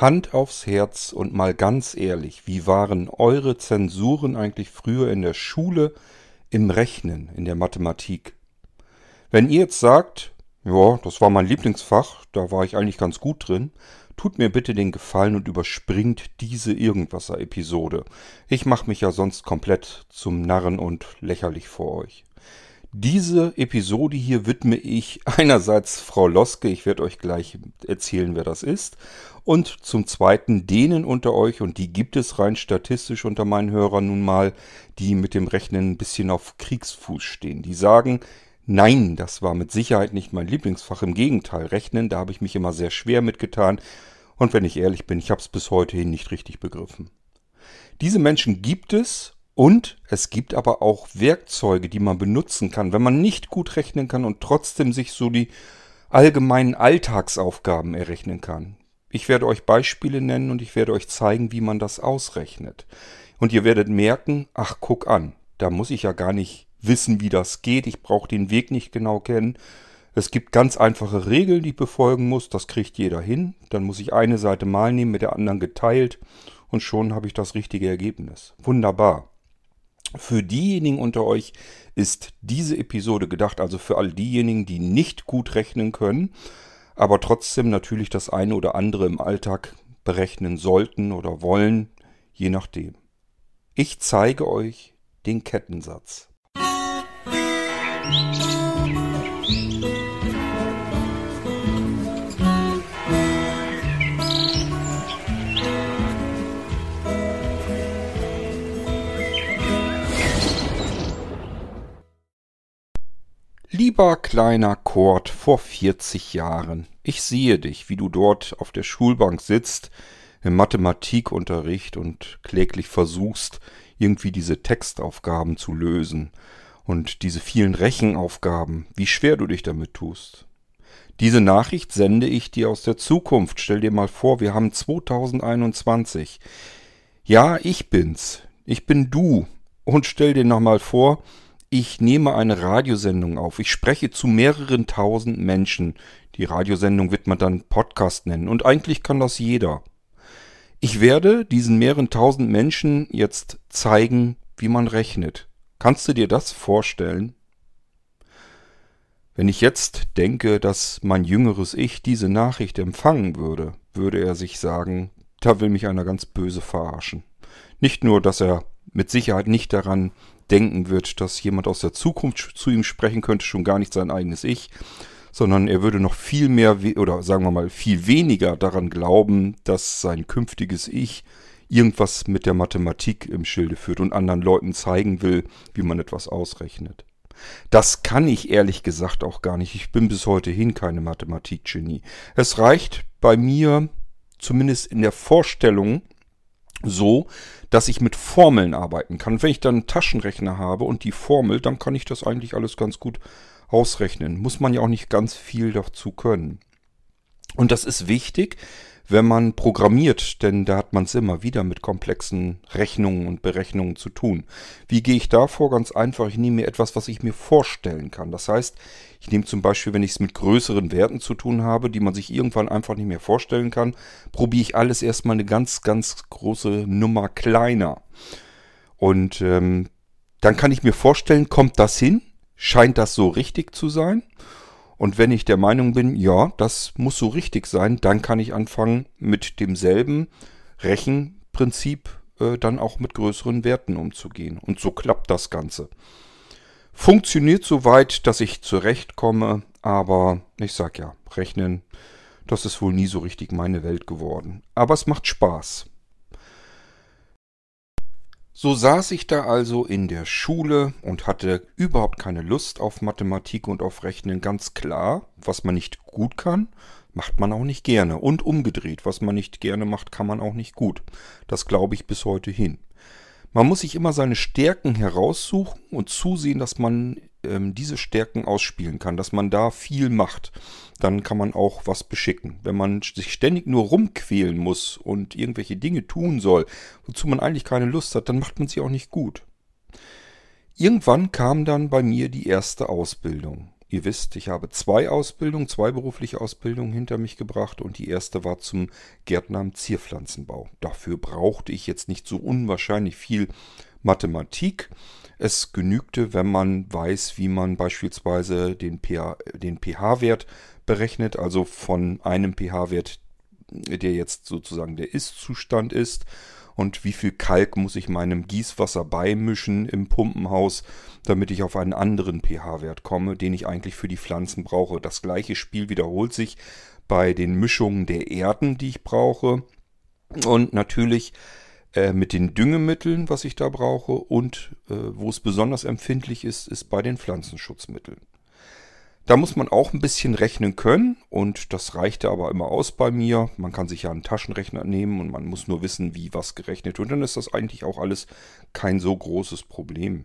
Hand aufs Herz und mal ganz ehrlich, wie waren eure Zensuren eigentlich früher in der Schule im Rechnen, in der Mathematik? Wenn ihr jetzt sagt, ja, das war mein Lieblingsfach, da war ich eigentlich ganz gut drin, tut mir bitte den Gefallen und überspringt diese Irgendwasser-Episode. Ich mache mich ja sonst komplett zum Narren und lächerlich vor euch. Diese Episode hier widme ich einerseits Frau Loske, ich werde euch gleich erzählen, wer das ist, und zum Zweiten denen unter euch, und die gibt es rein statistisch unter meinen Hörern nun mal, die mit dem Rechnen ein bisschen auf Kriegsfuß stehen. Die sagen, nein, das war mit Sicherheit nicht mein Lieblingsfach, im Gegenteil, Rechnen, da habe ich mich immer sehr schwer mitgetan, und wenn ich ehrlich bin, ich habe es bis heute hin nicht richtig begriffen. Diese Menschen gibt es und es gibt aber auch Werkzeuge, die man benutzen kann, wenn man nicht gut rechnen kann und trotzdem sich so die allgemeinen Alltagsaufgaben errechnen kann. Ich werde euch Beispiele nennen und ich werde euch zeigen, wie man das ausrechnet. Und ihr werdet merken, ach guck an, da muss ich ja gar nicht wissen, wie das geht, ich brauche den Weg nicht genau kennen. Es gibt ganz einfache Regeln, die ich befolgen muss, das kriegt jeder hin. Dann muss ich eine Seite mal nehmen, mit der anderen geteilt und schon habe ich das richtige Ergebnis. Wunderbar. Für diejenigen unter euch ist diese Episode gedacht, also für all diejenigen, die nicht gut rechnen können, aber trotzdem natürlich das eine oder andere im Alltag berechnen sollten oder wollen, je nachdem. Ich zeige euch den Kettensatz. Musik Lieber kleiner Kurt vor 40 Jahren, ich sehe dich, wie du dort auf der Schulbank sitzt, im Mathematikunterricht und kläglich versuchst, irgendwie diese Textaufgaben zu lösen und diese vielen Rechenaufgaben, wie schwer du dich damit tust. Diese Nachricht sende ich dir aus der Zukunft. Stell dir mal vor, wir haben 2021. Ja, ich bin's. Ich bin du. Und stell dir nochmal vor, ich nehme eine Radiosendung auf. Ich spreche zu mehreren tausend Menschen. Die Radiosendung wird man dann Podcast nennen. Und eigentlich kann das jeder. Ich werde diesen mehreren tausend Menschen jetzt zeigen, wie man rechnet. Kannst du dir das vorstellen? Wenn ich jetzt denke, dass mein jüngeres Ich diese Nachricht empfangen würde, würde er sich sagen, da will mich einer ganz böse verarschen. Nicht nur, dass er mit Sicherheit nicht daran denken wird, dass jemand aus der Zukunft zu ihm sprechen könnte, schon gar nicht sein eigenes Ich, sondern er würde noch viel mehr oder sagen wir mal viel weniger daran glauben, dass sein künftiges Ich irgendwas mit der Mathematik im Schilde führt und anderen Leuten zeigen will, wie man etwas ausrechnet. Das kann ich ehrlich gesagt auch gar nicht. Ich bin bis heute hin keine Mathematikgenie. Es reicht bei mir, zumindest in der Vorstellung, so, dass ich mit Formeln arbeiten kann. Wenn ich dann einen Taschenrechner habe und die Formel, dann kann ich das eigentlich alles ganz gut ausrechnen. Muss man ja auch nicht ganz viel dazu können. Und das ist wichtig, wenn man programmiert, denn da hat man es immer wieder mit komplexen Rechnungen und Berechnungen zu tun. Wie gehe ich da vor? Ganz einfach, ich nehme mir etwas, was ich mir vorstellen kann. Das heißt, ich nehme zum Beispiel, wenn ich es mit größeren Werten zu tun habe, die man sich irgendwann einfach nicht mehr vorstellen kann, probiere ich alles erstmal eine ganz, ganz große Nummer kleiner. Und ähm, dann kann ich mir vorstellen, kommt das hin? Scheint das so richtig zu sein? Und wenn ich der Meinung bin, ja, das muss so richtig sein, dann kann ich anfangen mit demselben Rechenprinzip äh, dann auch mit größeren Werten umzugehen. Und so klappt das Ganze. Funktioniert soweit, dass ich zurechtkomme, aber ich sag ja, rechnen, das ist wohl nie so richtig meine Welt geworden. Aber es macht Spaß. So saß ich da also in der Schule und hatte überhaupt keine Lust auf Mathematik und auf Rechnen. Ganz klar, was man nicht gut kann, macht man auch nicht gerne. Und umgedreht, was man nicht gerne macht, kann man auch nicht gut. Das glaube ich bis heute hin. Man muss sich immer seine Stärken heraussuchen und zusehen, dass man ähm, diese Stärken ausspielen kann, dass man da viel macht. Dann kann man auch was beschicken. Wenn man sich ständig nur rumquälen muss und irgendwelche Dinge tun soll, wozu man eigentlich keine Lust hat, dann macht man sie auch nicht gut. Irgendwann kam dann bei mir die erste Ausbildung. Ihr wisst, ich habe zwei Ausbildungen, zwei berufliche Ausbildungen hinter mich gebracht und die erste war zum Gärtner im Zierpflanzenbau. Dafür brauchte ich jetzt nicht so unwahrscheinlich viel Mathematik. Es genügte, wenn man weiß, wie man beispielsweise den pH-Wert berechnet, also von einem pH-Wert, der jetzt sozusagen der Ist-Zustand ist und wie viel Kalk muss ich meinem Gießwasser beimischen im Pumpenhaus, damit ich auf einen anderen pH-Wert komme, den ich eigentlich für die Pflanzen brauche. Das gleiche Spiel wiederholt sich bei den Mischungen der Erden, die ich brauche. Und natürlich äh, mit den Düngemitteln, was ich da brauche. Und äh, wo es besonders empfindlich ist, ist bei den Pflanzenschutzmitteln. Da muss man auch ein bisschen rechnen können und das reichte aber immer aus bei mir. Man kann sich ja einen Taschenrechner nehmen und man muss nur wissen, wie was gerechnet und dann ist das eigentlich auch alles kein so großes Problem.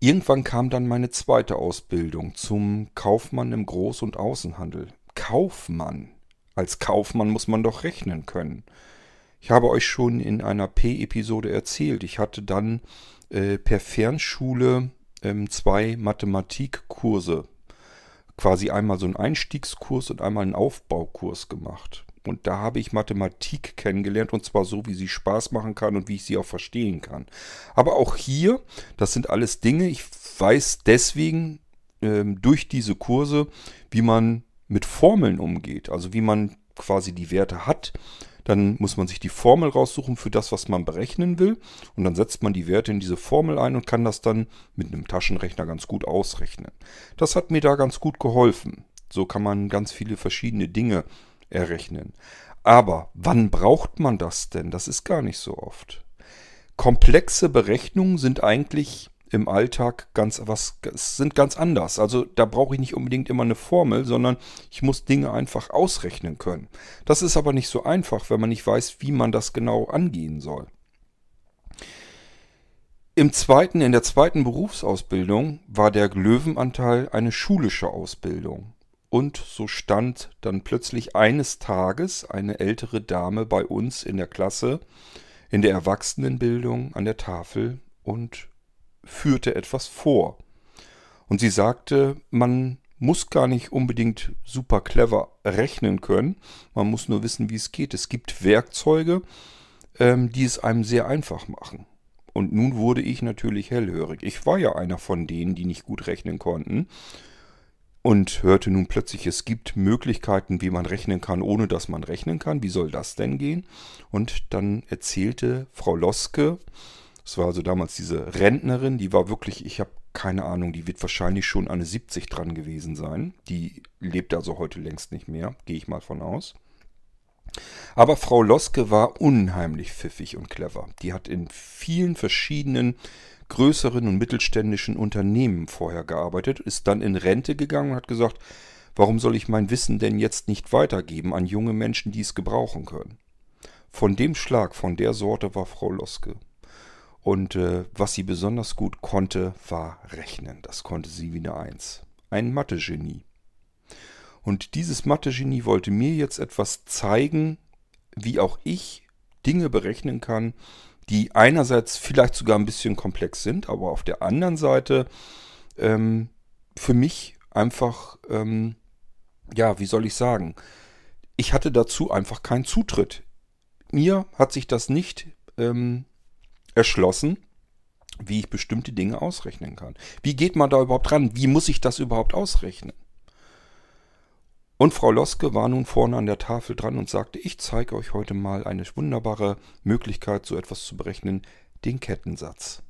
Irgendwann kam dann meine zweite Ausbildung zum Kaufmann im Groß- und Außenhandel. Kaufmann. Als Kaufmann muss man doch rechnen können. Ich habe euch schon in einer P-Episode erzählt, ich hatte dann äh, per Fernschule ähm, zwei Mathematikkurse. Quasi einmal so einen Einstiegskurs und einmal einen Aufbaukurs gemacht. Und da habe ich Mathematik kennengelernt und zwar so, wie sie Spaß machen kann und wie ich sie auch verstehen kann. Aber auch hier, das sind alles Dinge, ich weiß deswegen ähm, durch diese Kurse, wie man mit Formeln umgeht. Also wie man quasi die Werte hat, dann muss man sich die Formel raussuchen für das, was man berechnen will. Und dann setzt man die Werte in diese Formel ein und kann das dann mit einem Taschenrechner ganz gut ausrechnen. Das hat mir da ganz gut geholfen. So kann man ganz viele verschiedene Dinge errechnen. Aber wann braucht man das denn? Das ist gar nicht so oft. Komplexe Berechnungen sind eigentlich im Alltag ganz was sind ganz anders. Also da brauche ich nicht unbedingt immer eine Formel, sondern ich muss Dinge einfach ausrechnen können. Das ist aber nicht so einfach, wenn man nicht weiß, wie man das genau angehen soll. Im zweiten, in der zweiten Berufsausbildung war der Löwenanteil eine schulische Ausbildung. Und so stand dann plötzlich eines Tages eine ältere Dame bei uns in der Klasse, in der Erwachsenenbildung an der Tafel und führte etwas vor. Und sie sagte, man muss gar nicht unbedingt super clever rechnen können, man muss nur wissen, wie es geht. Es gibt Werkzeuge, ähm, die es einem sehr einfach machen. Und nun wurde ich natürlich hellhörig. Ich war ja einer von denen, die nicht gut rechnen konnten. Und hörte nun plötzlich, es gibt Möglichkeiten, wie man rechnen kann, ohne dass man rechnen kann. Wie soll das denn gehen? Und dann erzählte Frau Loske, das war also damals diese Rentnerin, die war wirklich, ich habe keine Ahnung, die wird wahrscheinlich schon eine 70 dran gewesen sein. Die lebt also heute längst nicht mehr, gehe ich mal von aus. Aber Frau Loske war unheimlich pfiffig und clever. Die hat in vielen verschiedenen größeren und mittelständischen Unternehmen vorher gearbeitet, ist dann in Rente gegangen und hat gesagt, warum soll ich mein Wissen denn jetzt nicht weitergeben an junge Menschen, die es gebrauchen können? Von dem Schlag, von der Sorte war Frau Loske. Und äh, was sie besonders gut konnte, war Rechnen. Das konnte sie wie eine Eins. Ein Mathe-Genie. Und dieses Mathe-Genie wollte mir jetzt etwas zeigen, wie auch ich Dinge berechnen kann, die einerseits vielleicht sogar ein bisschen komplex sind, aber auf der anderen Seite ähm, für mich einfach, ähm, ja, wie soll ich sagen, ich hatte dazu einfach keinen Zutritt. Mir hat sich das nicht ähm, erschlossen, wie ich bestimmte Dinge ausrechnen kann. Wie geht man da überhaupt ran? Wie muss ich das überhaupt ausrechnen? Und Frau Loske war nun vorne an der Tafel dran und sagte, ich zeige euch heute mal eine wunderbare Möglichkeit, so etwas zu berechnen, den Kettensatz.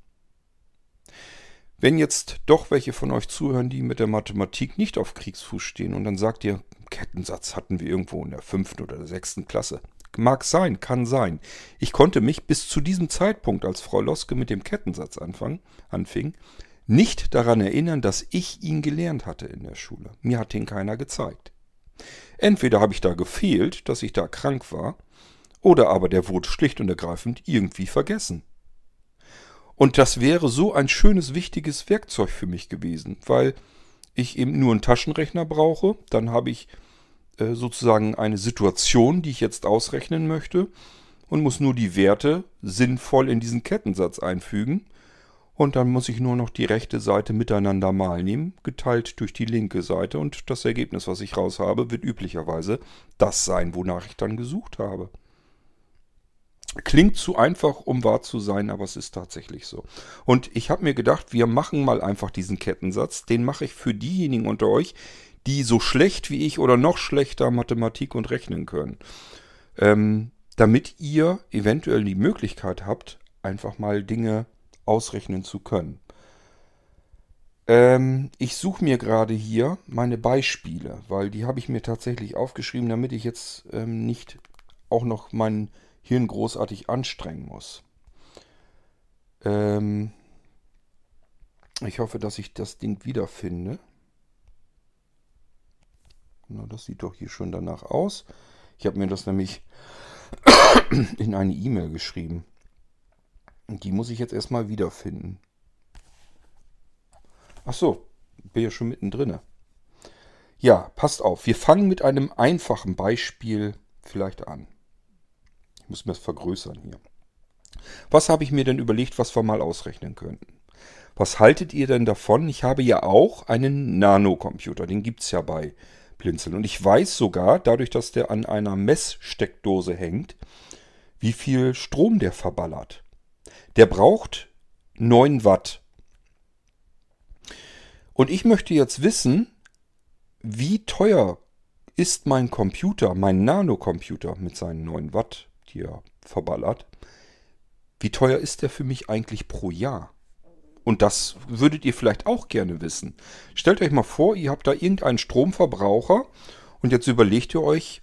Wenn jetzt doch welche von euch zuhören, die mit der Mathematik nicht auf Kriegsfuß stehen und dann sagt ihr, Kettensatz hatten wir irgendwo in der fünften oder der sechsten Klasse. Mag sein, kann sein. Ich konnte mich bis zu diesem Zeitpunkt, als Frau Loske mit dem Kettensatz anfang, anfing, nicht daran erinnern, dass ich ihn gelernt hatte in der Schule. Mir hat ihn keiner gezeigt. Entweder habe ich da gefehlt, dass ich da krank war, oder aber der wurde schlicht und ergreifend irgendwie vergessen. Und das wäre so ein schönes, wichtiges Werkzeug für mich gewesen, weil ich eben nur einen Taschenrechner brauche, dann habe ich äh, sozusagen eine Situation, die ich jetzt ausrechnen möchte und muss nur die Werte sinnvoll in diesen Kettensatz einfügen. Und dann muss ich nur noch die rechte Seite miteinander mal nehmen, geteilt durch die linke Seite. Und das Ergebnis, was ich raus habe, wird üblicherweise das sein, wonach ich dann gesucht habe. Klingt zu einfach, um wahr zu sein, aber es ist tatsächlich so. Und ich habe mir gedacht, wir machen mal einfach diesen Kettensatz. Den mache ich für diejenigen unter euch, die so schlecht wie ich oder noch schlechter Mathematik und rechnen können. Ähm, damit ihr eventuell die Möglichkeit habt, einfach mal Dinge ausrechnen zu können. Ähm, ich suche mir gerade hier meine Beispiele, weil die habe ich mir tatsächlich aufgeschrieben, damit ich jetzt ähm, nicht auch noch mein Hirn großartig anstrengen muss. Ähm, ich hoffe, dass ich das Ding wiederfinde. Na, das sieht doch hier schon danach aus. Ich habe mir das nämlich in eine E-Mail geschrieben. Und die muss ich jetzt erstmal wiederfinden. Ach so, bin ja schon mittendrin. Ja, passt auf. Wir fangen mit einem einfachen Beispiel vielleicht an. Ich muss mir das vergrößern hier. Was habe ich mir denn überlegt, was wir mal ausrechnen könnten? Was haltet ihr denn davon? Ich habe ja auch einen Nanocomputer. Den gibt es ja bei Blinzeln. Und ich weiß sogar, dadurch, dass der an einer Messsteckdose hängt, wie viel Strom der verballert. Der braucht 9 Watt. Und ich möchte jetzt wissen, wie teuer ist mein Computer, mein Nanocomputer mit seinen 9 Watt, die er verballert, wie teuer ist der für mich eigentlich pro Jahr? Und das würdet ihr vielleicht auch gerne wissen. Stellt euch mal vor, ihr habt da irgendeinen Stromverbraucher und jetzt überlegt ihr euch,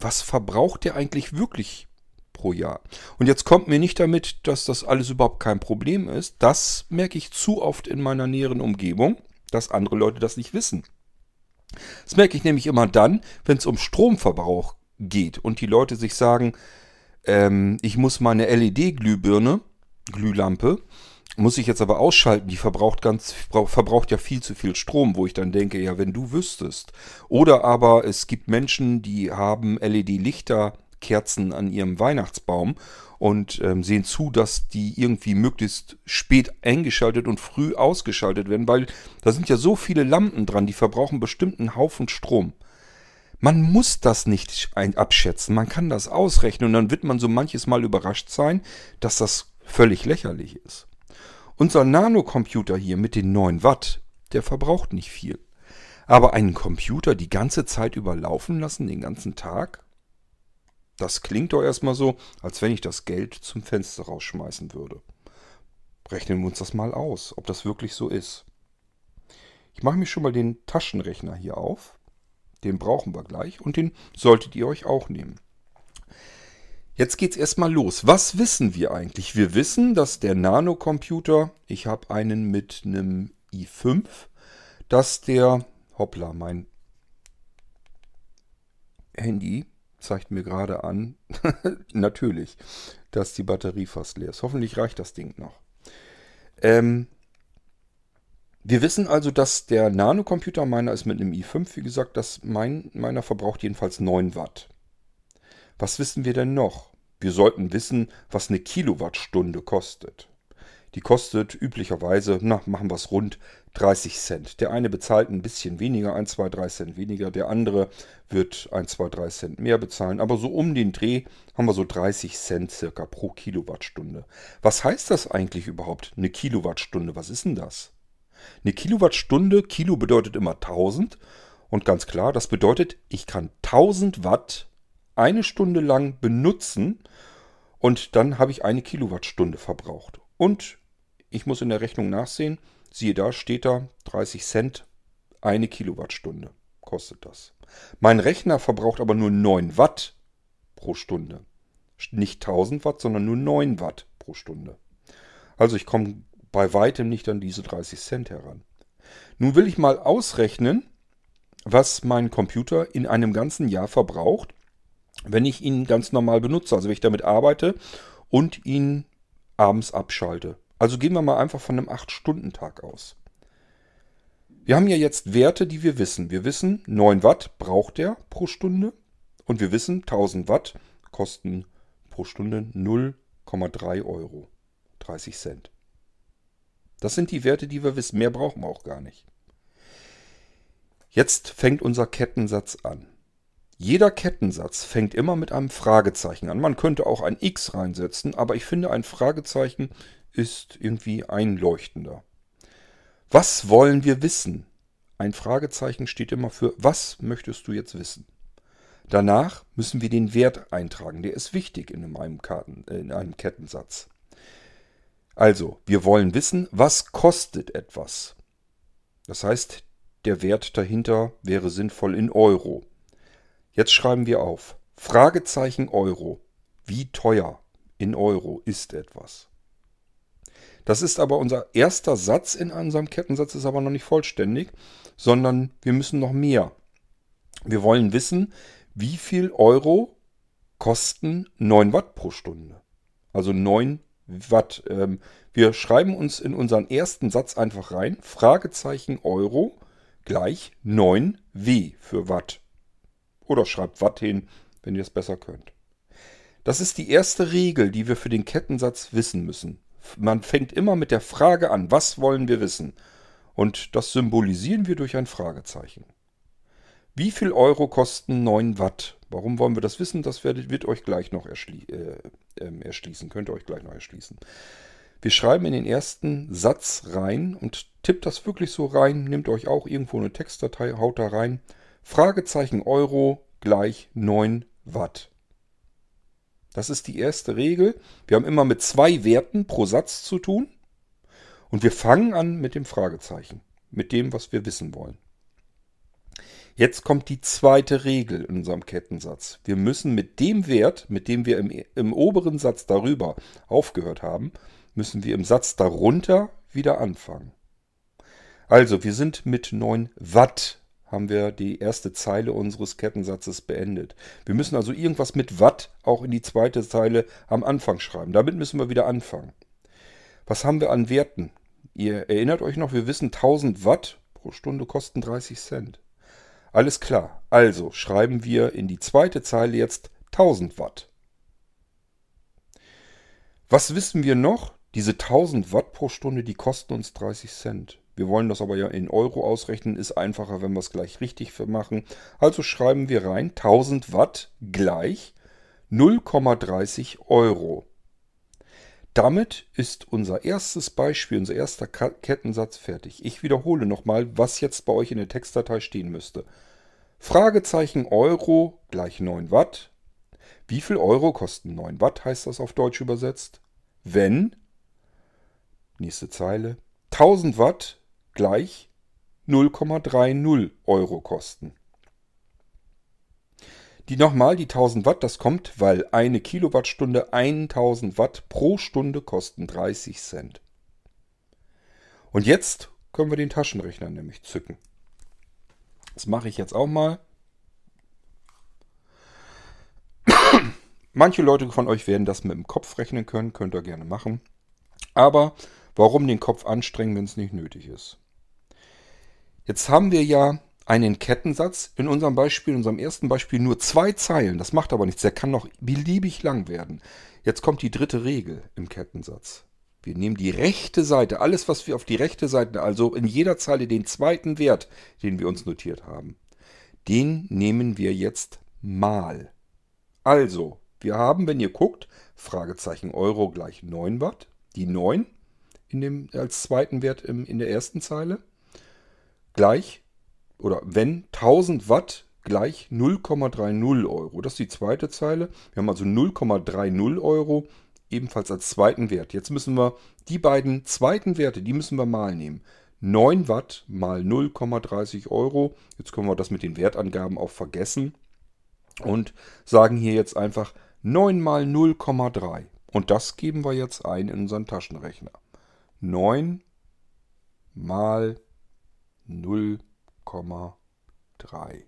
was verbraucht der eigentlich wirklich pro Jahr? Und jetzt kommt mir nicht damit, dass das alles überhaupt kein Problem ist. Das merke ich zu oft in meiner näheren Umgebung, dass andere Leute das nicht wissen. Das merke ich nämlich immer dann, wenn es um Stromverbrauch geht und die Leute sich sagen, ähm, ich muss meine LED-Glühbirne, Glühlampe, muss ich jetzt aber ausschalten, die verbraucht ganz, verbraucht ja viel zu viel Strom, wo ich dann denke, ja, wenn du wüsstest. Oder aber es gibt Menschen, die haben LED-Lichterkerzen an ihrem Weihnachtsbaum und ähm, sehen zu, dass die irgendwie möglichst spät eingeschaltet und früh ausgeschaltet werden, weil da sind ja so viele Lampen dran, die verbrauchen bestimmt einen Haufen Strom. Man muss das nicht abschätzen, man kann das ausrechnen und dann wird man so manches Mal überrascht sein, dass das völlig lächerlich ist. Unser Nanocomputer hier mit den 9 Watt, der verbraucht nicht viel. Aber einen Computer die ganze Zeit überlaufen lassen, den ganzen Tag? Das klingt doch erstmal so, als wenn ich das Geld zum Fenster rausschmeißen würde. Rechnen wir uns das mal aus, ob das wirklich so ist. Ich mache mir schon mal den Taschenrechner hier auf. Den brauchen wir gleich und den solltet ihr euch auch nehmen. Jetzt geht's erstmal los. Was wissen wir eigentlich? Wir wissen, dass der Nanocomputer, ich habe einen mit einem i5, dass der, hoppla, mein Handy zeigt mir gerade an, natürlich, dass die Batterie fast leer ist. Hoffentlich reicht das Ding noch. Ähm, wir wissen also, dass der Nanocomputer, meiner ist mit einem i5, wie gesagt, dass mein, meiner verbraucht jedenfalls 9 Watt. Was wissen wir denn noch? Wir sollten wissen, was eine Kilowattstunde kostet. Die kostet üblicherweise, na, machen wir es rund 30 Cent. Der eine bezahlt ein bisschen weniger, 1, 2, 3 Cent weniger. Der andere wird 1, 2, 3 Cent mehr bezahlen. Aber so um den Dreh haben wir so 30 Cent circa pro Kilowattstunde. Was heißt das eigentlich überhaupt, eine Kilowattstunde? Was ist denn das? Eine Kilowattstunde, Kilo bedeutet immer 1000. Und ganz klar, das bedeutet, ich kann 1000 Watt eine Stunde lang benutzen und dann habe ich eine Kilowattstunde verbraucht. Und ich muss in der Rechnung nachsehen, siehe da, steht da 30 Cent eine Kilowattstunde kostet das. Mein Rechner verbraucht aber nur 9 Watt pro Stunde. Nicht 1000 Watt, sondern nur 9 Watt pro Stunde. Also ich komme bei weitem nicht an diese 30 Cent heran. Nun will ich mal ausrechnen, was mein Computer in einem ganzen Jahr verbraucht, wenn ich ihn ganz normal benutze, also wenn ich damit arbeite und ihn abends abschalte. Also gehen wir mal einfach von einem 8-Stunden-Tag aus. Wir haben ja jetzt Werte, die wir wissen. Wir wissen, 9 Watt braucht er pro Stunde und wir wissen, 1000 Watt kosten pro Stunde 0,3 Euro. 30 Cent. Das sind die Werte, die wir wissen. Mehr brauchen wir auch gar nicht. Jetzt fängt unser Kettensatz an. Jeder Kettensatz fängt immer mit einem Fragezeichen an. Man könnte auch ein X reinsetzen, aber ich finde, ein Fragezeichen ist irgendwie einleuchtender. Was wollen wir wissen? Ein Fragezeichen steht immer für, was möchtest du jetzt wissen? Danach müssen wir den Wert eintragen. Der ist wichtig in einem, Karten, in einem Kettensatz. Also, wir wollen wissen, was kostet etwas. Das heißt, der Wert dahinter wäre sinnvoll in Euro. Jetzt schreiben wir auf. Fragezeichen Euro. Wie teuer in Euro ist etwas? Das ist aber unser erster Satz in unserem Kettensatz, ist aber noch nicht vollständig, sondern wir müssen noch mehr. Wir wollen wissen, wie viel Euro kosten 9 Watt pro Stunde. Also 9 Watt. Ähm, wir schreiben uns in unseren ersten Satz einfach rein, Fragezeichen Euro gleich 9 W für Watt. Oder schreibt Watt hin, wenn ihr es besser könnt. Das ist die erste Regel, die wir für den Kettensatz wissen müssen. Man fängt immer mit der Frage an, was wollen wir wissen? Und das symbolisieren wir durch ein Fragezeichen. Wie viel Euro kosten 9 Watt? Warum wollen wir das wissen? Das wird, euch gleich noch erschlie äh, äh, erschließen. Könnt ihr euch gleich noch erschließen. Wir schreiben in den ersten Satz rein und tippt das wirklich so rein. Nehmt euch auch irgendwo eine Textdatei, haut da rein. Fragezeichen Euro gleich 9 Watt. Das ist die erste Regel. Wir haben immer mit zwei Werten pro Satz zu tun. Und wir fangen an mit dem Fragezeichen, mit dem, was wir wissen wollen. Jetzt kommt die zweite Regel in unserem Kettensatz. Wir müssen mit dem Wert, mit dem wir im, im oberen Satz darüber aufgehört haben, müssen wir im Satz darunter wieder anfangen. Also, wir sind mit 9 Watt, haben wir die erste Zeile unseres Kettensatzes beendet. Wir müssen also irgendwas mit Watt auch in die zweite Zeile am Anfang schreiben. Damit müssen wir wieder anfangen. Was haben wir an Werten? Ihr erinnert euch noch, wir wissen 1000 Watt pro Stunde kosten 30 Cent. Alles klar. Also schreiben wir in die zweite Zeile jetzt 1000 Watt. Was wissen wir noch? Diese 1000 Watt pro Stunde, die kosten uns 30 Cent. Wir wollen das aber ja in Euro ausrechnen, ist einfacher, wenn wir es gleich richtig machen. Also schreiben wir rein 1000 Watt gleich 0,30 Euro. Damit ist unser erstes Beispiel, unser erster Kettensatz fertig. Ich wiederhole nochmal, was jetzt bei euch in der Textdatei stehen müsste. Fragezeichen Euro gleich 9 Watt. Wie viel Euro kosten 9 Watt, heißt das auf Deutsch übersetzt? Wenn, nächste Zeile, 1000 Watt gleich 0,30 Euro kosten. Die nochmal, die 1000 Watt, das kommt, weil eine Kilowattstunde 1000 Watt pro Stunde kosten 30 Cent. Und jetzt können wir den Taschenrechner nämlich zücken. Das mache ich jetzt auch mal. Manche Leute von euch werden das mit dem Kopf rechnen können, könnt ihr gerne machen. Aber warum den Kopf anstrengen, wenn es nicht nötig ist? Jetzt haben wir ja einen Kettensatz. In unserem Beispiel, in unserem ersten Beispiel nur zwei Zeilen. Das macht aber nichts. Der kann noch beliebig lang werden. Jetzt kommt die dritte Regel im Kettensatz. Wir nehmen die rechte Seite, alles was wir auf die rechte Seite, also in jeder Zeile den zweiten Wert, den wir uns notiert haben, den nehmen wir jetzt mal. Also, wir haben, wenn ihr guckt, Fragezeichen Euro gleich 9 Watt, die 9 in dem, als zweiten Wert im, in der ersten Zeile, gleich oder wenn 1000 Watt gleich 0,30 Euro. Das ist die zweite Zeile. Wir haben also 0,30 Euro ebenfalls als zweiten Wert. Jetzt müssen wir die beiden zweiten Werte, die müssen wir mal nehmen. 9 Watt mal 0,30 Euro. Jetzt können wir das mit den Wertangaben auch vergessen und sagen hier jetzt einfach 9 mal 0,3. Und das geben wir jetzt ein in unseren Taschenrechner. 9 mal 0,3. 0,3.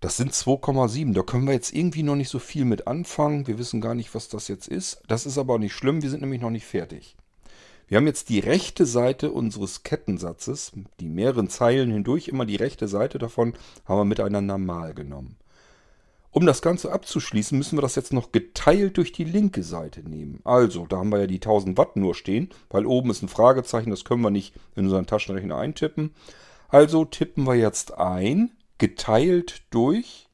Das sind 2,7. Da können wir jetzt irgendwie noch nicht so viel mit anfangen. Wir wissen gar nicht, was das jetzt ist. Das ist aber nicht schlimm. Wir sind nämlich noch nicht fertig. Wir haben jetzt die rechte Seite unseres Kettensatzes, die mehreren Zeilen hindurch, immer die rechte Seite davon haben wir miteinander mal genommen. Um das Ganze abzuschließen, müssen wir das jetzt noch geteilt durch die linke Seite nehmen. Also, da haben wir ja die 1000 Watt nur stehen, weil oben ist ein Fragezeichen, das können wir nicht in unseren Taschenrechner eintippen. Also tippen wir jetzt ein, geteilt durch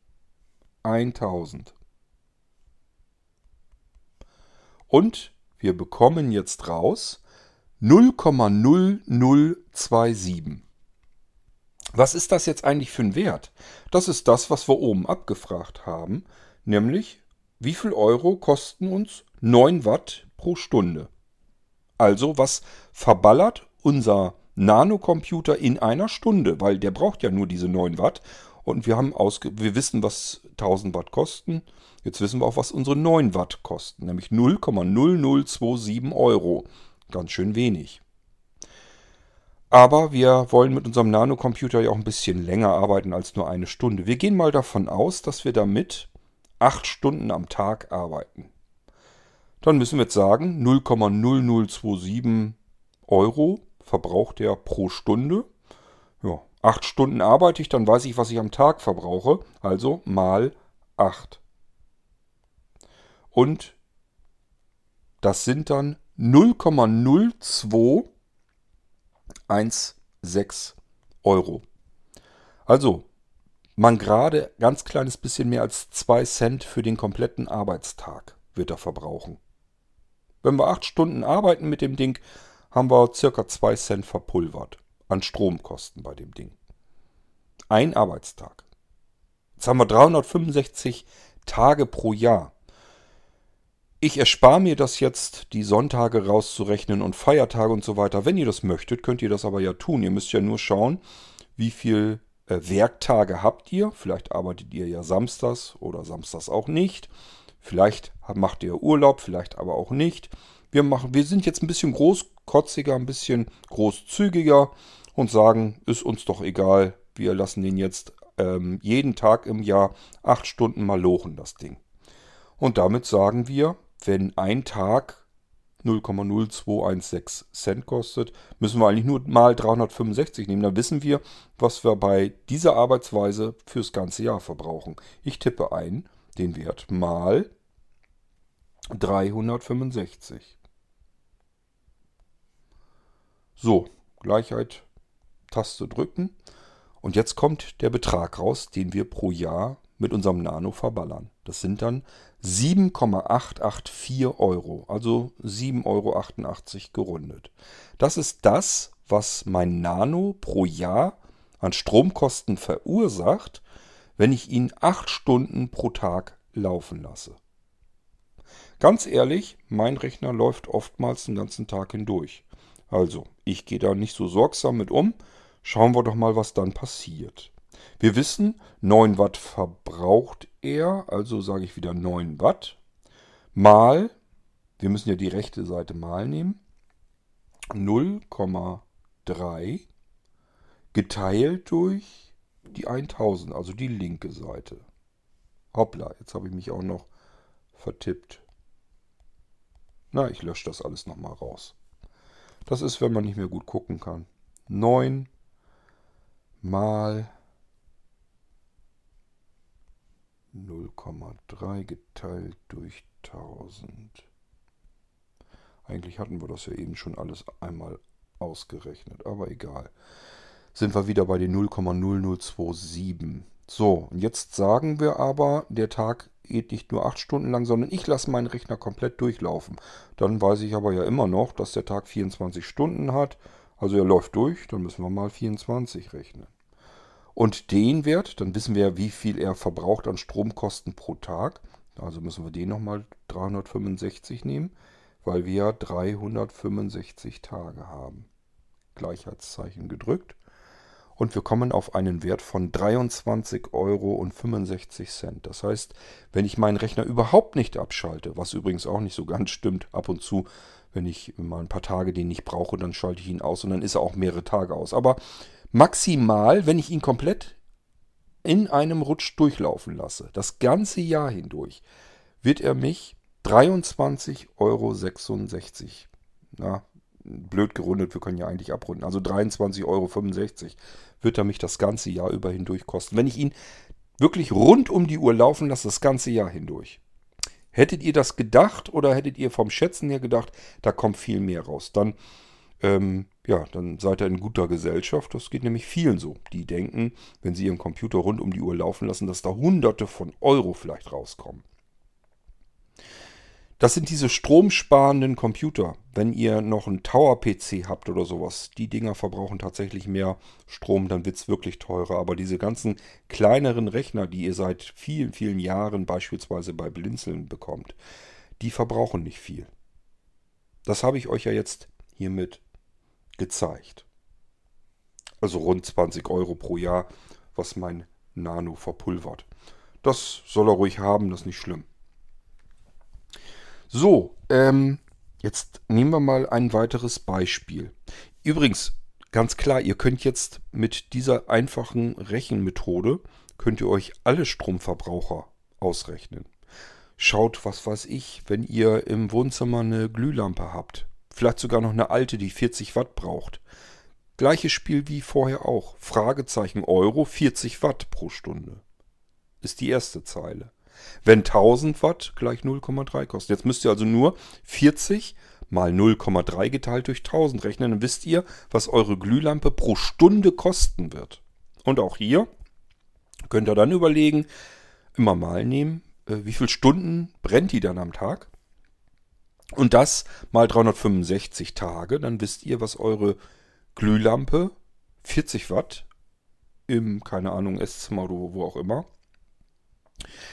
1000. Und wir bekommen jetzt raus 0,0027. Was ist das jetzt eigentlich für ein Wert? Das ist das, was wir oben abgefragt haben, nämlich wie viel Euro kosten uns 9 Watt pro Stunde. Also was verballert unser Nanocomputer in einer Stunde, weil der braucht ja nur diese 9 Watt und wir haben ausge wir wissen, was 1000 Watt kosten. Jetzt wissen wir auch, was unsere 9 Watt kosten, nämlich 0,0027 Euro. Ganz schön wenig. Aber wir wollen mit unserem Nanocomputer ja auch ein bisschen länger arbeiten als nur eine Stunde. Wir gehen mal davon aus, dass wir damit 8 Stunden am Tag arbeiten. Dann müssen wir jetzt sagen, 0,0027 Euro verbraucht er pro Stunde. Ja, 8 Stunden arbeite ich, dann weiß ich, was ich am Tag verbrauche. Also mal 8. Und das sind dann 0,02 1,6 Euro. Also, man gerade ganz kleines bisschen mehr als 2 Cent für den kompletten Arbeitstag wird er verbrauchen. Wenn wir 8 Stunden arbeiten mit dem Ding, haben wir circa 2 Cent verpulvert an Stromkosten bei dem Ding. Ein Arbeitstag. Jetzt haben wir 365 Tage pro Jahr. Ich erspare mir das jetzt, die Sonntage rauszurechnen und Feiertage und so weiter. Wenn ihr das möchtet, könnt ihr das aber ja tun. Ihr müsst ja nur schauen, wie viel äh, Werktage habt ihr. Vielleicht arbeitet ihr ja samstags oder samstags auch nicht. Vielleicht macht ihr Urlaub, vielleicht aber auch nicht. Wir, machen, wir sind jetzt ein bisschen großkotziger, ein bisschen großzügiger und sagen, ist uns doch egal. Wir lassen den jetzt ähm, jeden Tag im Jahr acht Stunden mal lochen, das Ding. Und damit sagen wir, wenn ein Tag 0,0216 Cent kostet, müssen wir eigentlich nur mal 365 nehmen. Dann wissen wir, was wir bei dieser Arbeitsweise fürs ganze Jahr verbrauchen. Ich tippe ein den Wert mal 365. So, Gleichheit, Taste drücken. Und jetzt kommt der Betrag raus, den wir pro Jahr mit unserem Nano verballern. Das sind dann 7,884 Euro, also 7,88 Euro gerundet. Das ist das, was mein Nano pro Jahr an Stromkosten verursacht, wenn ich ihn 8 Stunden pro Tag laufen lasse. Ganz ehrlich, mein Rechner läuft oftmals den ganzen Tag hindurch. Also, ich gehe da nicht so sorgsam mit um. Schauen wir doch mal, was dann passiert. Wir wissen, 9 Watt verbraucht er, also sage ich wieder 9 Watt, mal, wir müssen ja die rechte Seite mal nehmen, 0,3 geteilt durch die 1000, also die linke Seite. Hoppla, jetzt habe ich mich auch noch vertippt. Na, ich lösche das alles nochmal raus. Das ist, wenn man nicht mehr gut gucken kann. 9 mal 0,3 geteilt durch 1000. Eigentlich hatten wir das ja eben schon alles einmal ausgerechnet, aber egal. Sind wir wieder bei den 0,0027. So, und jetzt sagen wir aber, der Tag geht nicht nur 8 Stunden lang, sondern ich lasse meinen Rechner komplett durchlaufen. Dann weiß ich aber ja immer noch, dass der Tag 24 Stunden hat. Also er läuft durch, dann müssen wir mal 24 rechnen. Und den Wert, dann wissen wir, wie viel er verbraucht an Stromkosten pro Tag. Also müssen wir den nochmal 365 nehmen, weil wir ja 365 Tage haben. Gleichheitszeichen gedrückt. Und wir kommen auf einen Wert von 23,65 Euro. Das heißt, wenn ich meinen Rechner überhaupt nicht abschalte, was übrigens auch nicht so ganz stimmt, ab und zu, wenn ich mal ein paar Tage den nicht brauche, dann schalte ich ihn aus und dann ist er auch mehrere Tage aus. Aber maximal, wenn ich ihn komplett in einem Rutsch durchlaufen lasse, das ganze Jahr hindurch, wird er mich 23,66 Euro, na, blöd gerundet, wir können ja eigentlich abrunden, also 23,65 Euro wird er mich das ganze Jahr über hindurch kosten. Wenn ich ihn Wirklich rund um die Uhr laufen lassen, das ganze Jahr hindurch. Hättet ihr das gedacht oder hättet ihr vom Schätzen her gedacht, da kommt viel mehr raus? Dann, ähm, ja, dann seid ihr in guter Gesellschaft. Das geht nämlich vielen so. Die denken, wenn sie ihren Computer rund um die Uhr laufen lassen, dass da Hunderte von Euro vielleicht rauskommen. Das sind diese stromsparenden Computer. Wenn ihr noch einen Tower-PC habt oder sowas, die Dinger verbrauchen tatsächlich mehr Strom, dann wird es wirklich teurer. Aber diese ganzen kleineren Rechner, die ihr seit vielen, vielen Jahren beispielsweise bei Blinzeln bekommt, die verbrauchen nicht viel. Das habe ich euch ja jetzt hiermit gezeigt. Also rund 20 Euro pro Jahr, was mein Nano verpulvert. Das soll er ruhig haben, das ist nicht schlimm. So, ähm, jetzt nehmen wir mal ein weiteres Beispiel. Übrigens, ganz klar, ihr könnt jetzt mit dieser einfachen Rechenmethode, könnt ihr euch alle Stromverbraucher ausrechnen. Schaut, was weiß ich, wenn ihr im Wohnzimmer eine Glühlampe habt. Vielleicht sogar noch eine alte, die 40 Watt braucht. Gleiches Spiel wie vorher auch. Fragezeichen Euro, 40 Watt pro Stunde. Ist die erste Zeile wenn 1000 Watt gleich 0,3 kostet. Jetzt müsst ihr also nur 40 mal 0,3 geteilt durch 1000 rechnen. Dann wisst ihr, was eure Glühlampe pro Stunde kosten wird. Und auch hier könnt ihr dann überlegen, immer mal nehmen, äh, wie viele Stunden brennt die dann am Tag. Und das mal 365 Tage, dann wisst ihr, was eure Glühlampe 40 Watt im, keine Ahnung, Esszimmer oder wo auch immer,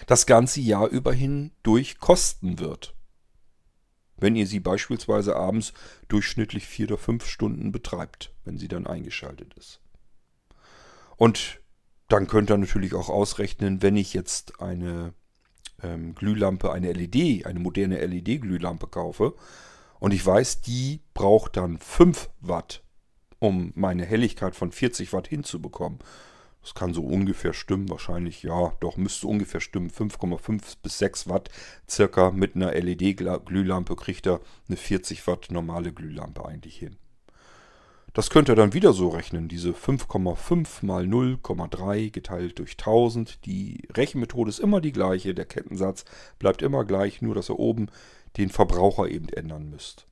das ganze Jahr über hindurch kosten wird. Wenn ihr sie beispielsweise abends durchschnittlich vier oder fünf Stunden betreibt, wenn sie dann eingeschaltet ist. Und dann könnt ihr natürlich auch ausrechnen, wenn ich jetzt eine ähm, Glühlampe, eine LED, eine moderne LED-Glühlampe kaufe und ich weiß, die braucht dann 5 Watt, um meine Helligkeit von 40 Watt hinzubekommen das kann so ungefähr stimmen, wahrscheinlich, ja, doch müsste ungefähr stimmen. 5,5 bis 6 Watt circa mit einer LED-Glühlampe kriegt er eine 40 Watt normale Glühlampe eigentlich hin. Das könnt ihr dann wieder so rechnen, diese 5,5 mal 0,3 geteilt durch 1000. Die Rechenmethode ist immer die gleiche, der Kettensatz bleibt immer gleich, nur dass ihr oben den Verbraucher eben ändern müsst.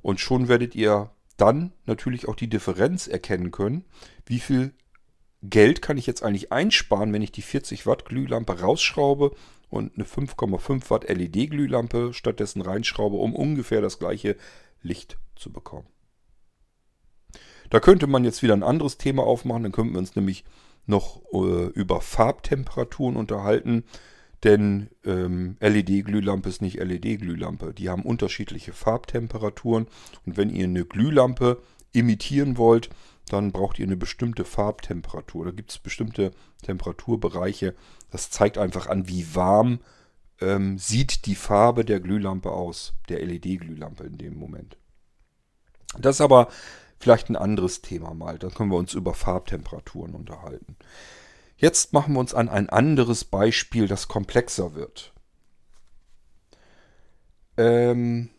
Und schon werdet ihr dann natürlich auch die Differenz erkennen können, wie viel Geld kann ich jetzt eigentlich einsparen, wenn ich die 40 Watt Glühlampe rausschraube und eine 5,5 Watt LED-Glühlampe stattdessen reinschraube, um ungefähr das gleiche Licht zu bekommen. Da könnte man jetzt wieder ein anderes Thema aufmachen, dann könnten wir uns nämlich noch äh, über Farbtemperaturen unterhalten, denn ähm, LED-Glühlampe ist nicht LED-Glühlampe. Die haben unterschiedliche Farbtemperaturen und wenn ihr eine Glühlampe imitieren wollt, dann braucht ihr eine bestimmte Farbtemperatur. Da gibt es bestimmte Temperaturbereiche. Das zeigt einfach an, wie warm ähm, sieht die Farbe der Glühlampe aus, der LED-Glühlampe in dem Moment. Das ist aber vielleicht ein anderes Thema mal. Da können wir uns über Farbtemperaturen unterhalten. Jetzt machen wir uns an ein anderes Beispiel, das komplexer wird. Ähm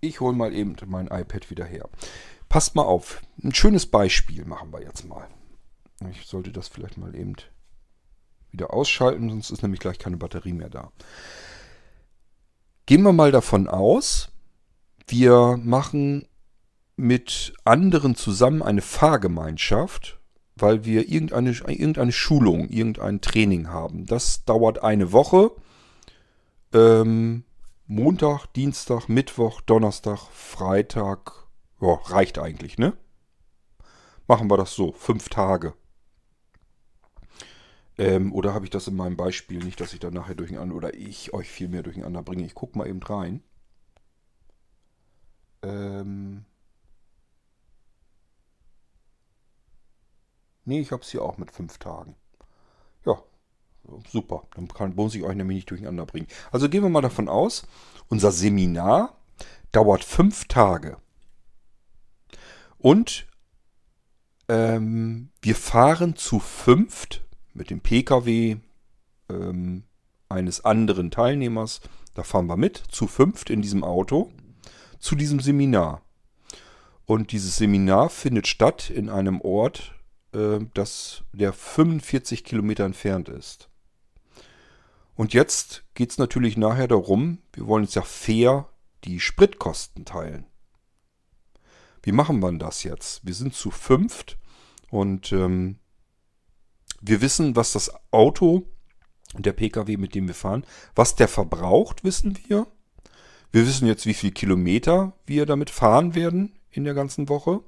ich hole mal eben mein iPad wieder her. Passt mal auf. Ein schönes Beispiel machen wir jetzt mal. Ich sollte das vielleicht mal eben wieder ausschalten, sonst ist nämlich gleich keine Batterie mehr da. Gehen wir mal davon aus, wir machen mit anderen zusammen eine Fahrgemeinschaft, weil wir irgendeine, irgendeine Schulung, irgendein Training haben. Das dauert eine Woche. Ähm, Montag, Dienstag, Mittwoch, Donnerstag, Freitag, ja, reicht eigentlich, ne? Machen wir das so, fünf Tage. Ähm, oder habe ich das in meinem Beispiel nicht, dass ich dann nachher durcheinander, oder ich euch viel mehr durcheinander bringe. Ich gucke mal eben rein. Ähm. Nee, ich habe es hier auch mit fünf Tagen. Ja, super. Dann kann, muss ich euch nämlich nicht durcheinander bringen. Also gehen wir mal davon aus, unser Seminar dauert fünf Tage. Und ähm, wir fahren zu fünft mit dem Pkw ähm, eines anderen Teilnehmers. Da fahren wir mit, zu fünft in diesem Auto, zu diesem Seminar. Und dieses Seminar findet statt in einem Ort, äh, dass der 45 Kilometer entfernt ist. Und jetzt geht es natürlich nachher darum, wir wollen jetzt ja fair die Spritkosten teilen. Wie machen wir das jetzt? Wir sind zu fünft und ähm, wir wissen, was das Auto und der Pkw, mit dem wir fahren, was der verbraucht, wissen wir. Wir wissen jetzt, wie viele Kilometer wir damit fahren werden in der ganzen Woche.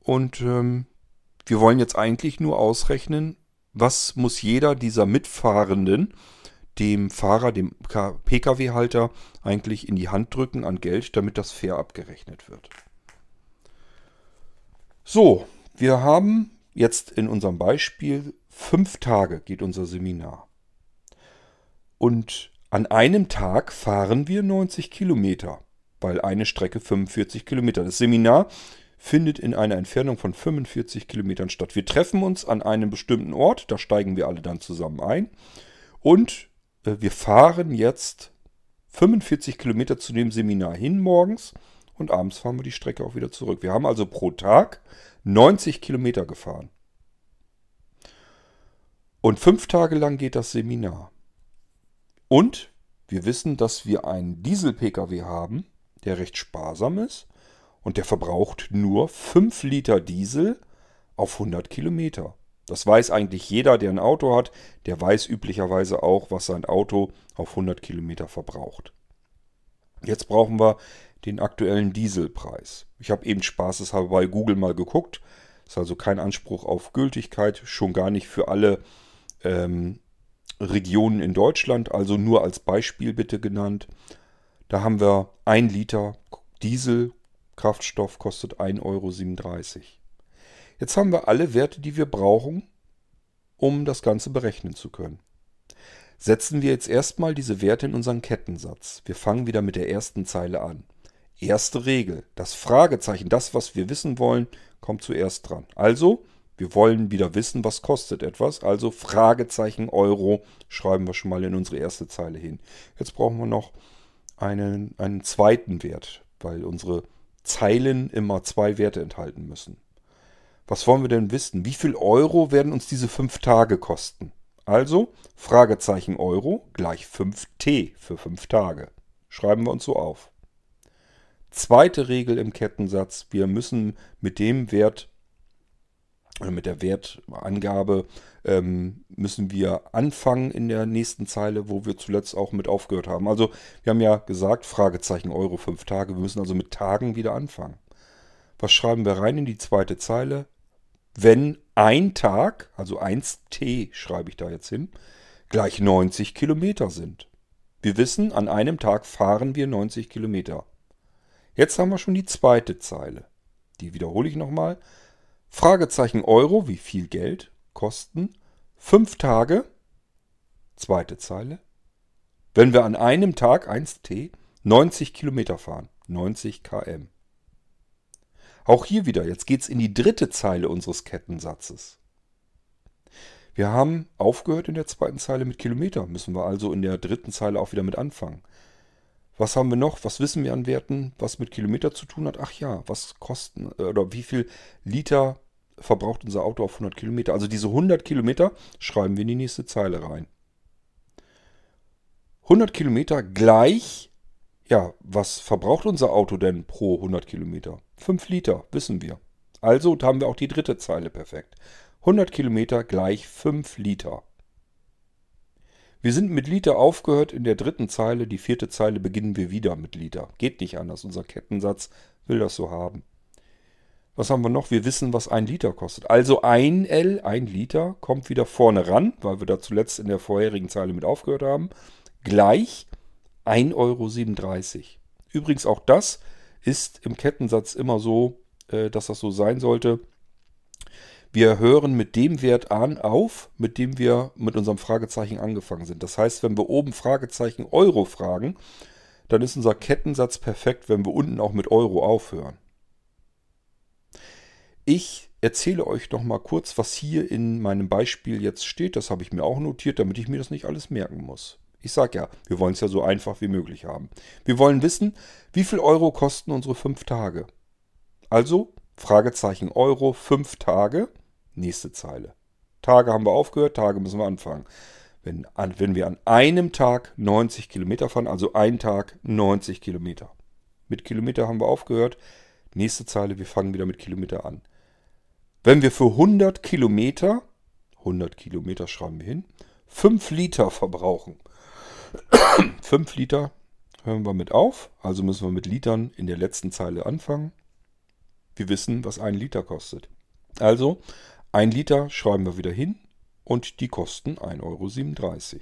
Und ähm, wir wollen jetzt eigentlich nur ausrechnen, was muss jeder dieser Mitfahrenden dem Fahrer, dem Pkw-Halter eigentlich in die Hand drücken an Geld, damit das fair abgerechnet wird. So, wir haben jetzt in unserem Beispiel fünf Tage geht unser Seminar. Und an einem Tag fahren wir 90 Kilometer, weil eine Strecke 45 Kilometer. Das Seminar findet in einer Entfernung von 45 Kilometern statt. Wir treffen uns an einem bestimmten Ort, da steigen wir alle dann zusammen ein und äh, wir fahren jetzt 45 Kilometer zu dem Seminar hin morgens und abends fahren wir die Strecke auch wieder zurück. Wir haben also pro Tag 90 Kilometer gefahren. Und fünf Tage lang geht das Seminar. Und wir wissen, dass wir einen Diesel-Pkw haben, der recht sparsam ist und der verbraucht nur 5 Liter Diesel auf 100 Kilometer. Das weiß eigentlich jeder, der ein Auto hat. Der weiß üblicherweise auch, was sein Auto auf 100 Kilometer verbraucht. Jetzt brauchen wir den aktuellen Dieselpreis. Ich habe eben spaßeshalber bei Google mal geguckt. Ist also kein Anspruch auf Gültigkeit, schon gar nicht für alle ähm, Regionen in Deutschland, also nur als Beispiel bitte genannt. Da haben wir ein Liter Diesel, Kraftstoff kostet 1,37 Euro. Jetzt haben wir alle Werte, die wir brauchen, um das Ganze berechnen zu können. Setzen wir jetzt erstmal diese Werte in unseren Kettensatz. Wir fangen wieder mit der ersten Zeile an. Erste Regel. Das Fragezeichen, das, was wir wissen wollen, kommt zuerst dran. Also wir wollen wieder wissen, was kostet etwas. Also Fragezeichen Euro schreiben wir schon mal in unsere erste Zeile hin. Jetzt brauchen wir noch einen, einen zweiten Wert, weil unsere Zeilen immer zwei Werte enthalten müssen. Was wollen wir denn wissen? Wie viel Euro werden uns diese fünf Tage kosten? Also Fragezeichen Euro gleich 5t für fünf Tage. Schreiben wir uns so auf. Zweite Regel im Kettensatz. Wir müssen mit dem Wert mit der Wertangabe ähm, müssen wir anfangen in der nächsten Zeile, wo wir zuletzt auch mit aufgehört haben. Also wir haben ja gesagt, Fragezeichen Euro 5 Tage. Wir müssen also mit Tagen wieder anfangen. Was schreiben wir rein in die zweite Zeile? Wenn ein Tag, also 1t schreibe ich da jetzt hin, gleich 90 Kilometer sind. Wir wissen, an einem Tag fahren wir 90 Kilometer. Jetzt haben wir schon die zweite Zeile. Die wiederhole ich nochmal. Fragezeichen Euro, wie viel Geld kosten fünf Tage, zweite Zeile, wenn wir an einem Tag 1t 90 Kilometer fahren, 90 km. Auch hier wieder, jetzt geht es in die dritte Zeile unseres Kettensatzes. Wir haben aufgehört in der zweiten Zeile mit Kilometer, müssen wir also in der dritten Zeile auch wieder mit anfangen. Was haben wir noch? Was wissen wir an Werten, was mit Kilometer zu tun hat? Ach ja, was kosten äh, oder wie viel Liter verbraucht unser Auto auf 100 Kilometer? Also diese 100 Kilometer schreiben wir in die nächste Zeile rein. 100 Kilometer gleich, ja, was verbraucht unser Auto denn pro 100 Kilometer? 5 Liter, wissen wir. Also haben wir auch die dritte Zeile perfekt. 100 Kilometer gleich 5 Liter. Wir sind mit Liter aufgehört in der dritten Zeile. Die vierte Zeile beginnen wir wieder mit Liter. Geht nicht anders. Unser Kettensatz will das so haben. Was haben wir noch? Wir wissen, was ein Liter kostet. Also ein L, ein Liter, kommt wieder vorne ran, weil wir da zuletzt in der vorherigen Zeile mit aufgehört haben. Gleich 1,37 Euro. Übrigens auch das ist im Kettensatz immer so, äh, dass das so sein sollte. Wir hören mit dem Wert an auf, mit dem wir mit unserem Fragezeichen angefangen sind. Das heißt, wenn wir oben Fragezeichen Euro fragen, dann ist unser Kettensatz perfekt, wenn wir unten auch mit Euro aufhören. Ich erzähle euch noch mal kurz, was hier in meinem Beispiel jetzt steht. Das habe ich mir auch notiert, damit ich mir das nicht alles merken muss. Ich sage ja, wir wollen es ja so einfach wie möglich haben. Wir wollen wissen, wie viel Euro kosten unsere fünf Tage. Also Fragezeichen Euro, fünf Tage nächste Zeile. Tage haben wir aufgehört, Tage müssen wir anfangen. Wenn, wenn wir an einem Tag 90 Kilometer fahren, also ein Tag 90 Kilometer. Mit Kilometer haben wir aufgehört. Nächste Zeile, wir fangen wieder mit Kilometer an. Wenn wir für 100 Kilometer, 100 Kilometer schreiben wir hin, 5 Liter verbrauchen. 5 Liter hören wir mit auf, also müssen wir mit Litern in der letzten Zeile anfangen. Wir wissen, was ein Liter kostet. Also, ein Liter schreiben wir wieder hin und die kosten 1,37 Euro.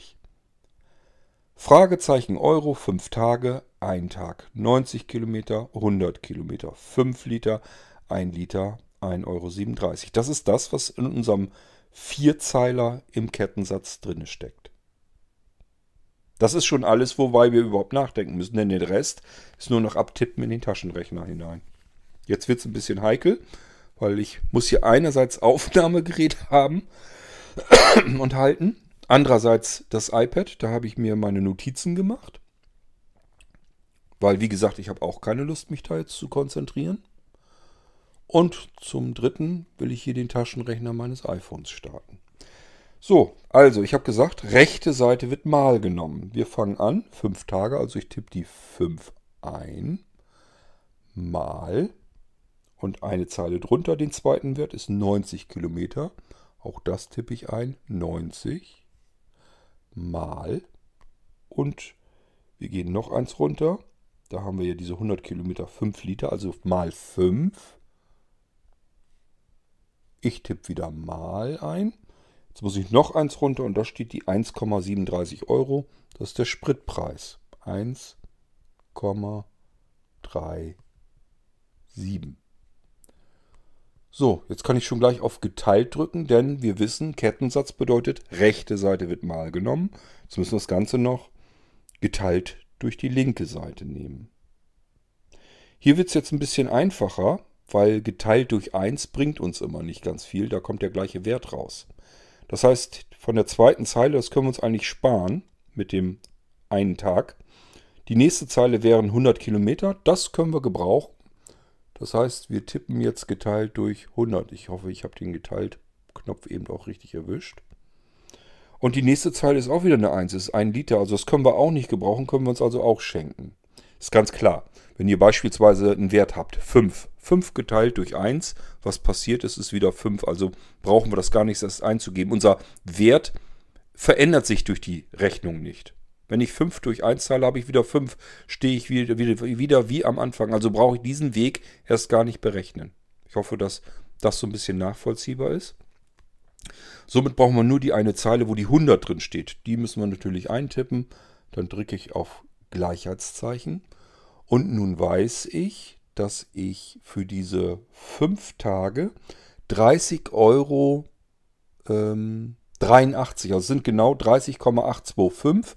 Fragezeichen Euro, 5 Tage, 1 Tag, 90 Kilometer, 100 Kilometer, 5 Liter, 1 Liter, 1,37 Euro. Das ist das, was in unserem Vierzeiler im Kettensatz drin steckt. Das ist schon alles, wobei wir überhaupt nachdenken müssen, denn der Rest ist nur noch abtippen in den Taschenrechner hinein. Jetzt wird es ein bisschen heikel, weil ich muss hier einerseits Aufnahmegerät haben und halten, andererseits das iPad, da habe ich mir meine Notizen gemacht, weil wie gesagt, ich habe auch keine Lust, mich da jetzt zu konzentrieren. Und zum dritten will ich hier den Taschenrechner meines iPhones starten. So, also ich habe gesagt, rechte Seite wird mal genommen. Wir fangen an, fünf Tage, also ich tippe die 5 ein, mal und eine Zeile drunter, den zweiten Wert ist 90 Kilometer. Auch das tippe ich ein, 90 mal und wir gehen noch eins runter. Da haben wir ja diese 100 Kilometer 5 Liter, also mal 5. Ich tippe wieder mal ein. Jetzt muss ich noch eins runter und da steht die 1,37 Euro. Das ist der Spritpreis. 1,37. So, jetzt kann ich schon gleich auf geteilt drücken, denn wir wissen, Kettensatz bedeutet, rechte Seite wird mal genommen. Jetzt müssen wir das Ganze noch geteilt durch die linke Seite nehmen. Hier wird es jetzt ein bisschen einfacher, weil geteilt durch 1 bringt uns immer nicht ganz viel. Da kommt der gleiche Wert raus. Das heißt, von der zweiten Zeile, das können wir uns eigentlich sparen mit dem einen Tag. Die nächste Zeile wären 100 Kilometer. Das können wir gebrauchen. Das heißt, wir tippen jetzt geteilt durch 100. Ich hoffe, ich habe den geteilt Knopf eben auch richtig erwischt. Und die nächste Zeile ist auch wieder eine 1, ist ein Liter. Also das können wir auch nicht gebrauchen, können wir uns also auch schenken. Ist ganz klar. Wenn ihr beispielsweise einen Wert habt, 5. 5 geteilt durch 1, was passiert ist, ist wieder 5. Also brauchen wir das gar nicht erst einzugeben. Unser Wert verändert sich durch die Rechnung nicht. Wenn ich 5 durch 1 teile, habe ich wieder 5, stehe ich wieder, wieder, wieder wie am Anfang. Also brauche ich diesen Weg erst gar nicht berechnen. Ich hoffe, dass das so ein bisschen nachvollziehbar ist. Somit brauchen wir nur die eine Zeile, wo die 100 drin steht. Die müssen wir natürlich eintippen. Dann drücke ich auf Gleichheitszeichen. Und nun weiß ich, dass ich für diese fünf Tage 30 Euro ähm, 83, also sind genau 30,825.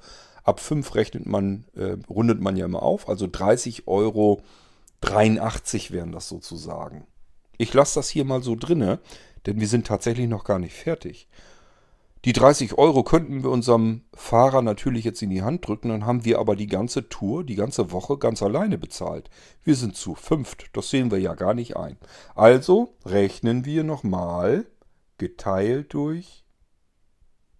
Ab 5 rechnet man, äh, rundet man ja immer auf, also 30 Euro 83 wären das sozusagen. Ich lasse das hier mal so drinne, denn wir sind tatsächlich noch gar nicht fertig. Die 30 Euro könnten wir unserem Fahrer natürlich jetzt in die Hand drücken, dann haben wir aber die ganze Tour, die ganze Woche ganz alleine bezahlt. Wir sind zu fünft, das sehen wir ja gar nicht ein. Also rechnen wir nochmal geteilt durch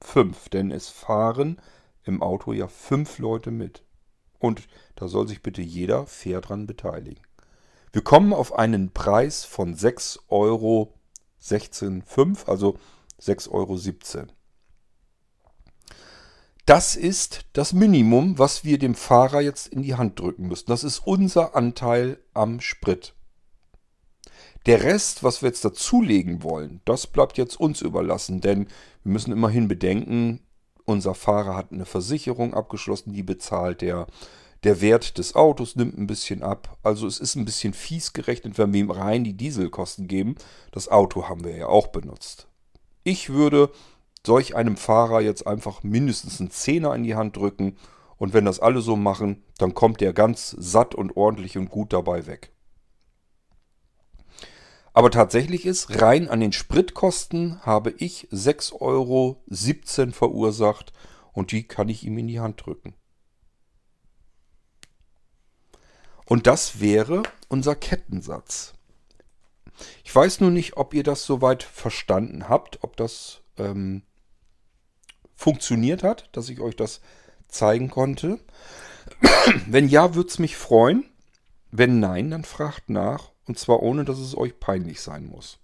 5, denn es fahren im Auto ja fünf Leute mit. Und da soll sich bitte jeder fair dran beteiligen. Wir kommen auf einen Preis von 6,16,5 Euro, also 6,17 Euro. Das ist das Minimum, was wir dem Fahrer jetzt in die Hand drücken müssen. Das ist unser Anteil am Sprit. Der Rest, was wir jetzt dazulegen wollen, das bleibt jetzt uns überlassen, denn wir müssen immerhin bedenken, unser Fahrer hat eine Versicherung abgeschlossen, die bezahlt der. Der Wert des Autos nimmt ein bisschen ab. Also es ist ein bisschen fies gerechnet, wenn wir ihm rein die Dieselkosten geben. Das Auto haben wir ja auch benutzt. Ich würde solch einem Fahrer jetzt einfach mindestens einen Zehner in die Hand drücken und wenn das alle so machen, dann kommt der ganz satt und ordentlich und gut dabei weg. Aber tatsächlich ist, rein an den Spritkosten habe ich 6,17 Euro verursacht und die kann ich ihm in die Hand drücken. Und das wäre unser Kettensatz. Ich weiß nur nicht, ob ihr das soweit verstanden habt, ob das ähm, funktioniert hat, dass ich euch das zeigen konnte. Wenn ja, würde es mich freuen. Wenn nein, dann fragt nach. Und zwar ohne, dass es euch peinlich sein muss.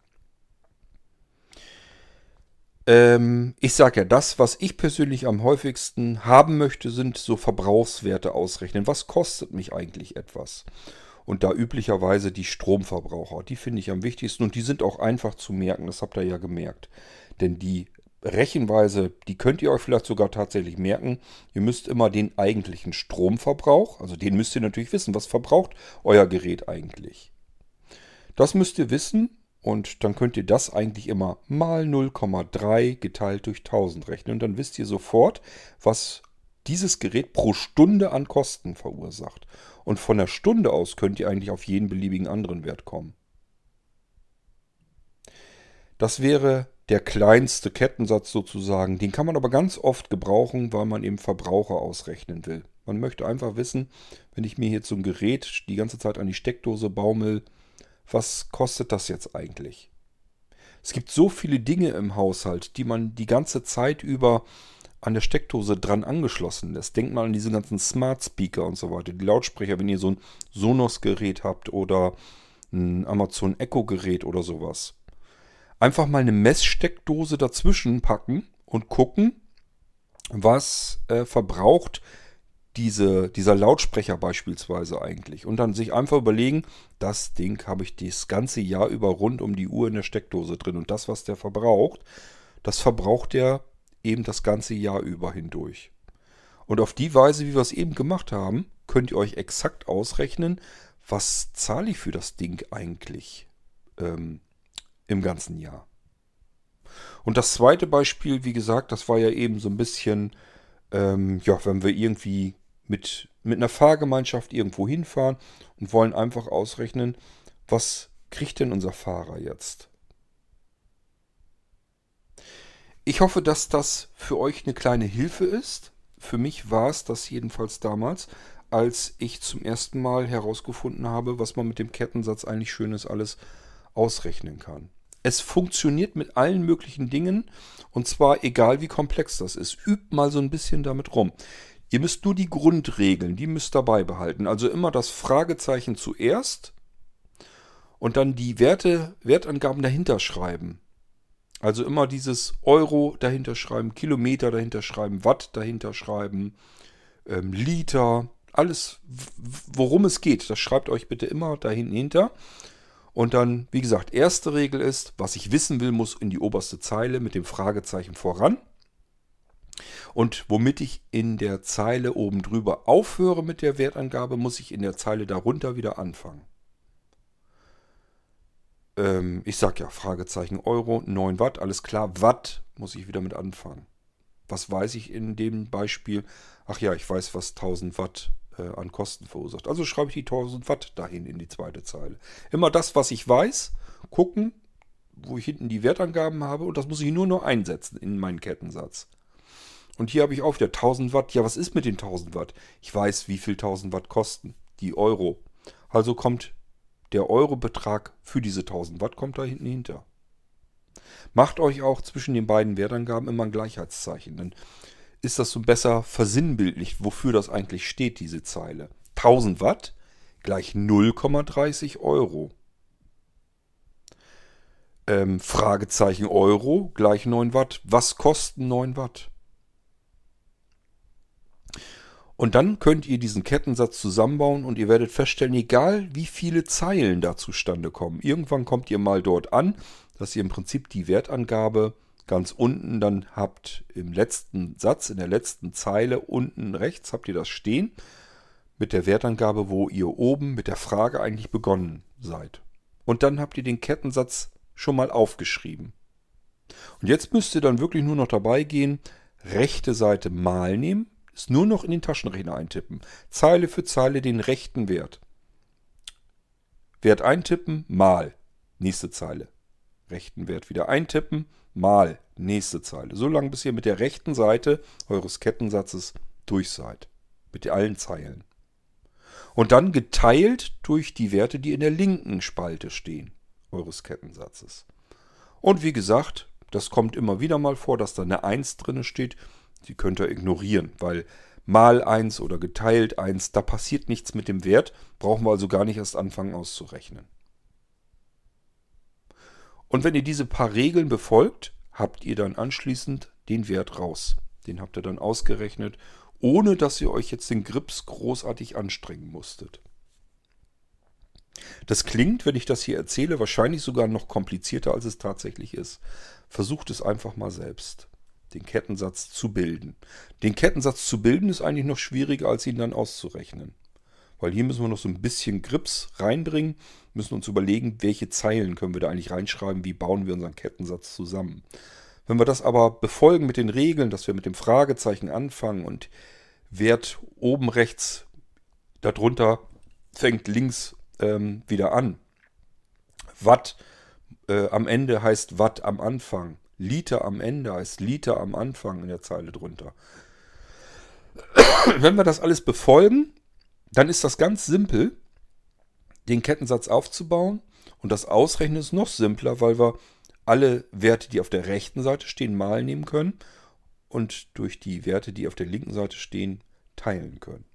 Ähm, ich sage ja, das, was ich persönlich am häufigsten haben möchte, sind so Verbrauchswerte ausrechnen. Was kostet mich eigentlich etwas? Und da üblicherweise die Stromverbraucher, die finde ich am wichtigsten und die sind auch einfach zu merken, das habt ihr ja gemerkt. Denn die Rechenweise, die könnt ihr euch vielleicht sogar tatsächlich merken. Ihr müsst immer den eigentlichen Stromverbrauch, also den müsst ihr natürlich wissen, was verbraucht euer Gerät eigentlich. Das müsst ihr wissen und dann könnt ihr das eigentlich immer mal 0,3 geteilt durch 1000 rechnen. Und dann wisst ihr sofort, was dieses Gerät pro Stunde an Kosten verursacht. Und von der Stunde aus könnt ihr eigentlich auf jeden beliebigen anderen Wert kommen. Das wäre der kleinste Kettensatz sozusagen. Den kann man aber ganz oft gebrauchen, weil man eben Verbraucher ausrechnen will. Man möchte einfach wissen, wenn ich mir so ein Gerät die ganze Zeit an die Steckdose baumel, was kostet das jetzt eigentlich? Es gibt so viele Dinge im Haushalt, die man die ganze Zeit über an der Steckdose dran angeschlossen lässt. Denkt mal an diese ganzen Smart Speaker und so weiter. Die Lautsprecher, wenn ihr so ein Sonos-Gerät habt oder ein Amazon Echo-Gerät oder sowas. Einfach mal eine Messsteckdose dazwischen packen und gucken, was äh, verbraucht diese, dieser Lautsprecher beispielsweise eigentlich. Und dann sich einfach überlegen, das Ding habe ich das ganze Jahr über rund um die Uhr in der Steckdose drin. Und das, was der verbraucht, das verbraucht der eben das ganze Jahr über hindurch. Und auf die Weise, wie wir es eben gemacht haben, könnt ihr euch exakt ausrechnen, was zahle ich für das Ding eigentlich ähm, im ganzen Jahr. Und das zweite Beispiel, wie gesagt, das war ja eben so ein bisschen, ähm, ja, wenn wir irgendwie mit, mit einer Fahrgemeinschaft irgendwo hinfahren und wollen einfach ausrechnen, was kriegt denn unser Fahrer jetzt? Ich hoffe, dass das für euch eine kleine Hilfe ist. Für mich war es das jedenfalls damals, als ich zum ersten Mal herausgefunden habe, was man mit dem Kettensatz eigentlich Schönes alles ausrechnen kann. Es funktioniert mit allen möglichen Dingen und zwar egal wie komplex das ist. Übt mal so ein bisschen damit rum. Ihr müsst nur die Grundregeln, die müsst ihr beibehalten. Also immer das Fragezeichen zuerst und dann die Werte, Wertangaben dahinter schreiben. Also immer dieses Euro dahinter schreiben, Kilometer dahinter schreiben, Watt dahinter schreiben, ähm, Liter, alles, worum es geht. Das schreibt euch bitte immer dahinten hinter. Und dann, wie gesagt, erste Regel ist, was ich wissen will, muss in die oberste Zeile mit dem Fragezeichen voran. Und womit ich in der Zeile oben drüber aufhöre mit der Wertangabe, muss ich in der Zeile darunter wieder anfangen. Ähm, ich sage ja, Fragezeichen Euro, 9 Watt, alles klar. Watt muss ich wieder mit anfangen. Was weiß ich in dem Beispiel? Ach ja, ich weiß, was 1000 Watt äh, an Kosten verursacht. Also schreibe ich die 1000 Watt dahin in die zweite Zeile. Immer das, was ich weiß, gucken, wo ich hinten die Wertangaben habe und das muss ich nur noch einsetzen in meinen Kettensatz. Und hier habe ich auch wieder 1000 Watt. Ja, was ist mit den 1000 Watt? Ich weiß, wie viel 1000 Watt kosten. Die Euro. Also kommt der Eurobetrag für diese 1000 Watt kommt da hinten hinter. Macht euch auch zwischen den beiden Wertangaben immer ein Gleichheitszeichen. Dann ist das so besser versinnbildlich, wofür das eigentlich steht, diese Zeile. 1000 Watt gleich 0,30 Euro. Ähm, Fragezeichen Euro gleich 9 Watt. Was kosten 9 Watt? Und dann könnt ihr diesen Kettensatz zusammenbauen und ihr werdet feststellen, egal wie viele Zeilen da zustande kommen, irgendwann kommt ihr mal dort an, dass ihr im Prinzip die Wertangabe ganz unten dann habt im letzten Satz, in der letzten Zeile unten rechts habt ihr das stehen mit der Wertangabe, wo ihr oben mit der Frage eigentlich begonnen seid. Und dann habt ihr den Kettensatz schon mal aufgeschrieben. Und jetzt müsst ihr dann wirklich nur noch dabei gehen, rechte Seite mal nehmen, ist nur noch in den Taschenrechner eintippen. Zeile für Zeile den rechten Wert. Wert eintippen, mal. Nächste Zeile. Rechten Wert wieder eintippen, mal. Nächste Zeile. So lange, bis ihr mit der rechten Seite eures Kettensatzes durch seid. Mit allen Zeilen. Und dann geteilt durch die Werte, die in der linken Spalte stehen. eures Kettensatzes. Und wie gesagt, das kommt immer wieder mal vor, dass da eine 1 drin steht. Die könnt ihr ignorieren, weil mal 1 oder geteilt 1, da passiert nichts mit dem Wert, brauchen wir also gar nicht erst anfangen auszurechnen. Und wenn ihr diese paar Regeln befolgt, habt ihr dann anschließend den Wert raus. Den habt ihr dann ausgerechnet, ohne dass ihr euch jetzt den Grips großartig anstrengen musstet. Das klingt, wenn ich das hier erzähle, wahrscheinlich sogar noch komplizierter, als es tatsächlich ist. Versucht es einfach mal selbst, den Kettensatz zu bilden. Den Kettensatz zu bilden ist eigentlich noch schwieriger, als ihn dann auszurechnen. Weil hier müssen wir noch so ein bisschen Grips reinbringen, müssen uns überlegen, welche Zeilen können wir da eigentlich reinschreiben, wie bauen wir unseren Kettensatz zusammen. Wenn wir das aber befolgen mit den Regeln, dass wir mit dem Fragezeichen anfangen und Wert oben rechts darunter fängt links ähm, wieder an. Watt äh, am Ende heißt Watt am Anfang. Liter am Ende heißt Liter am Anfang in der Zeile drunter. Wenn wir das alles befolgen, dann ist das ganz simpel, den Kettensatz aufzubauen. Und das Ausrechnen ist noch simpler, weil wir alle Werte, die auf der rechten Seite stehen, mal nehmen können und durch die Werte, die auf der linken Seite stehen, teilen können.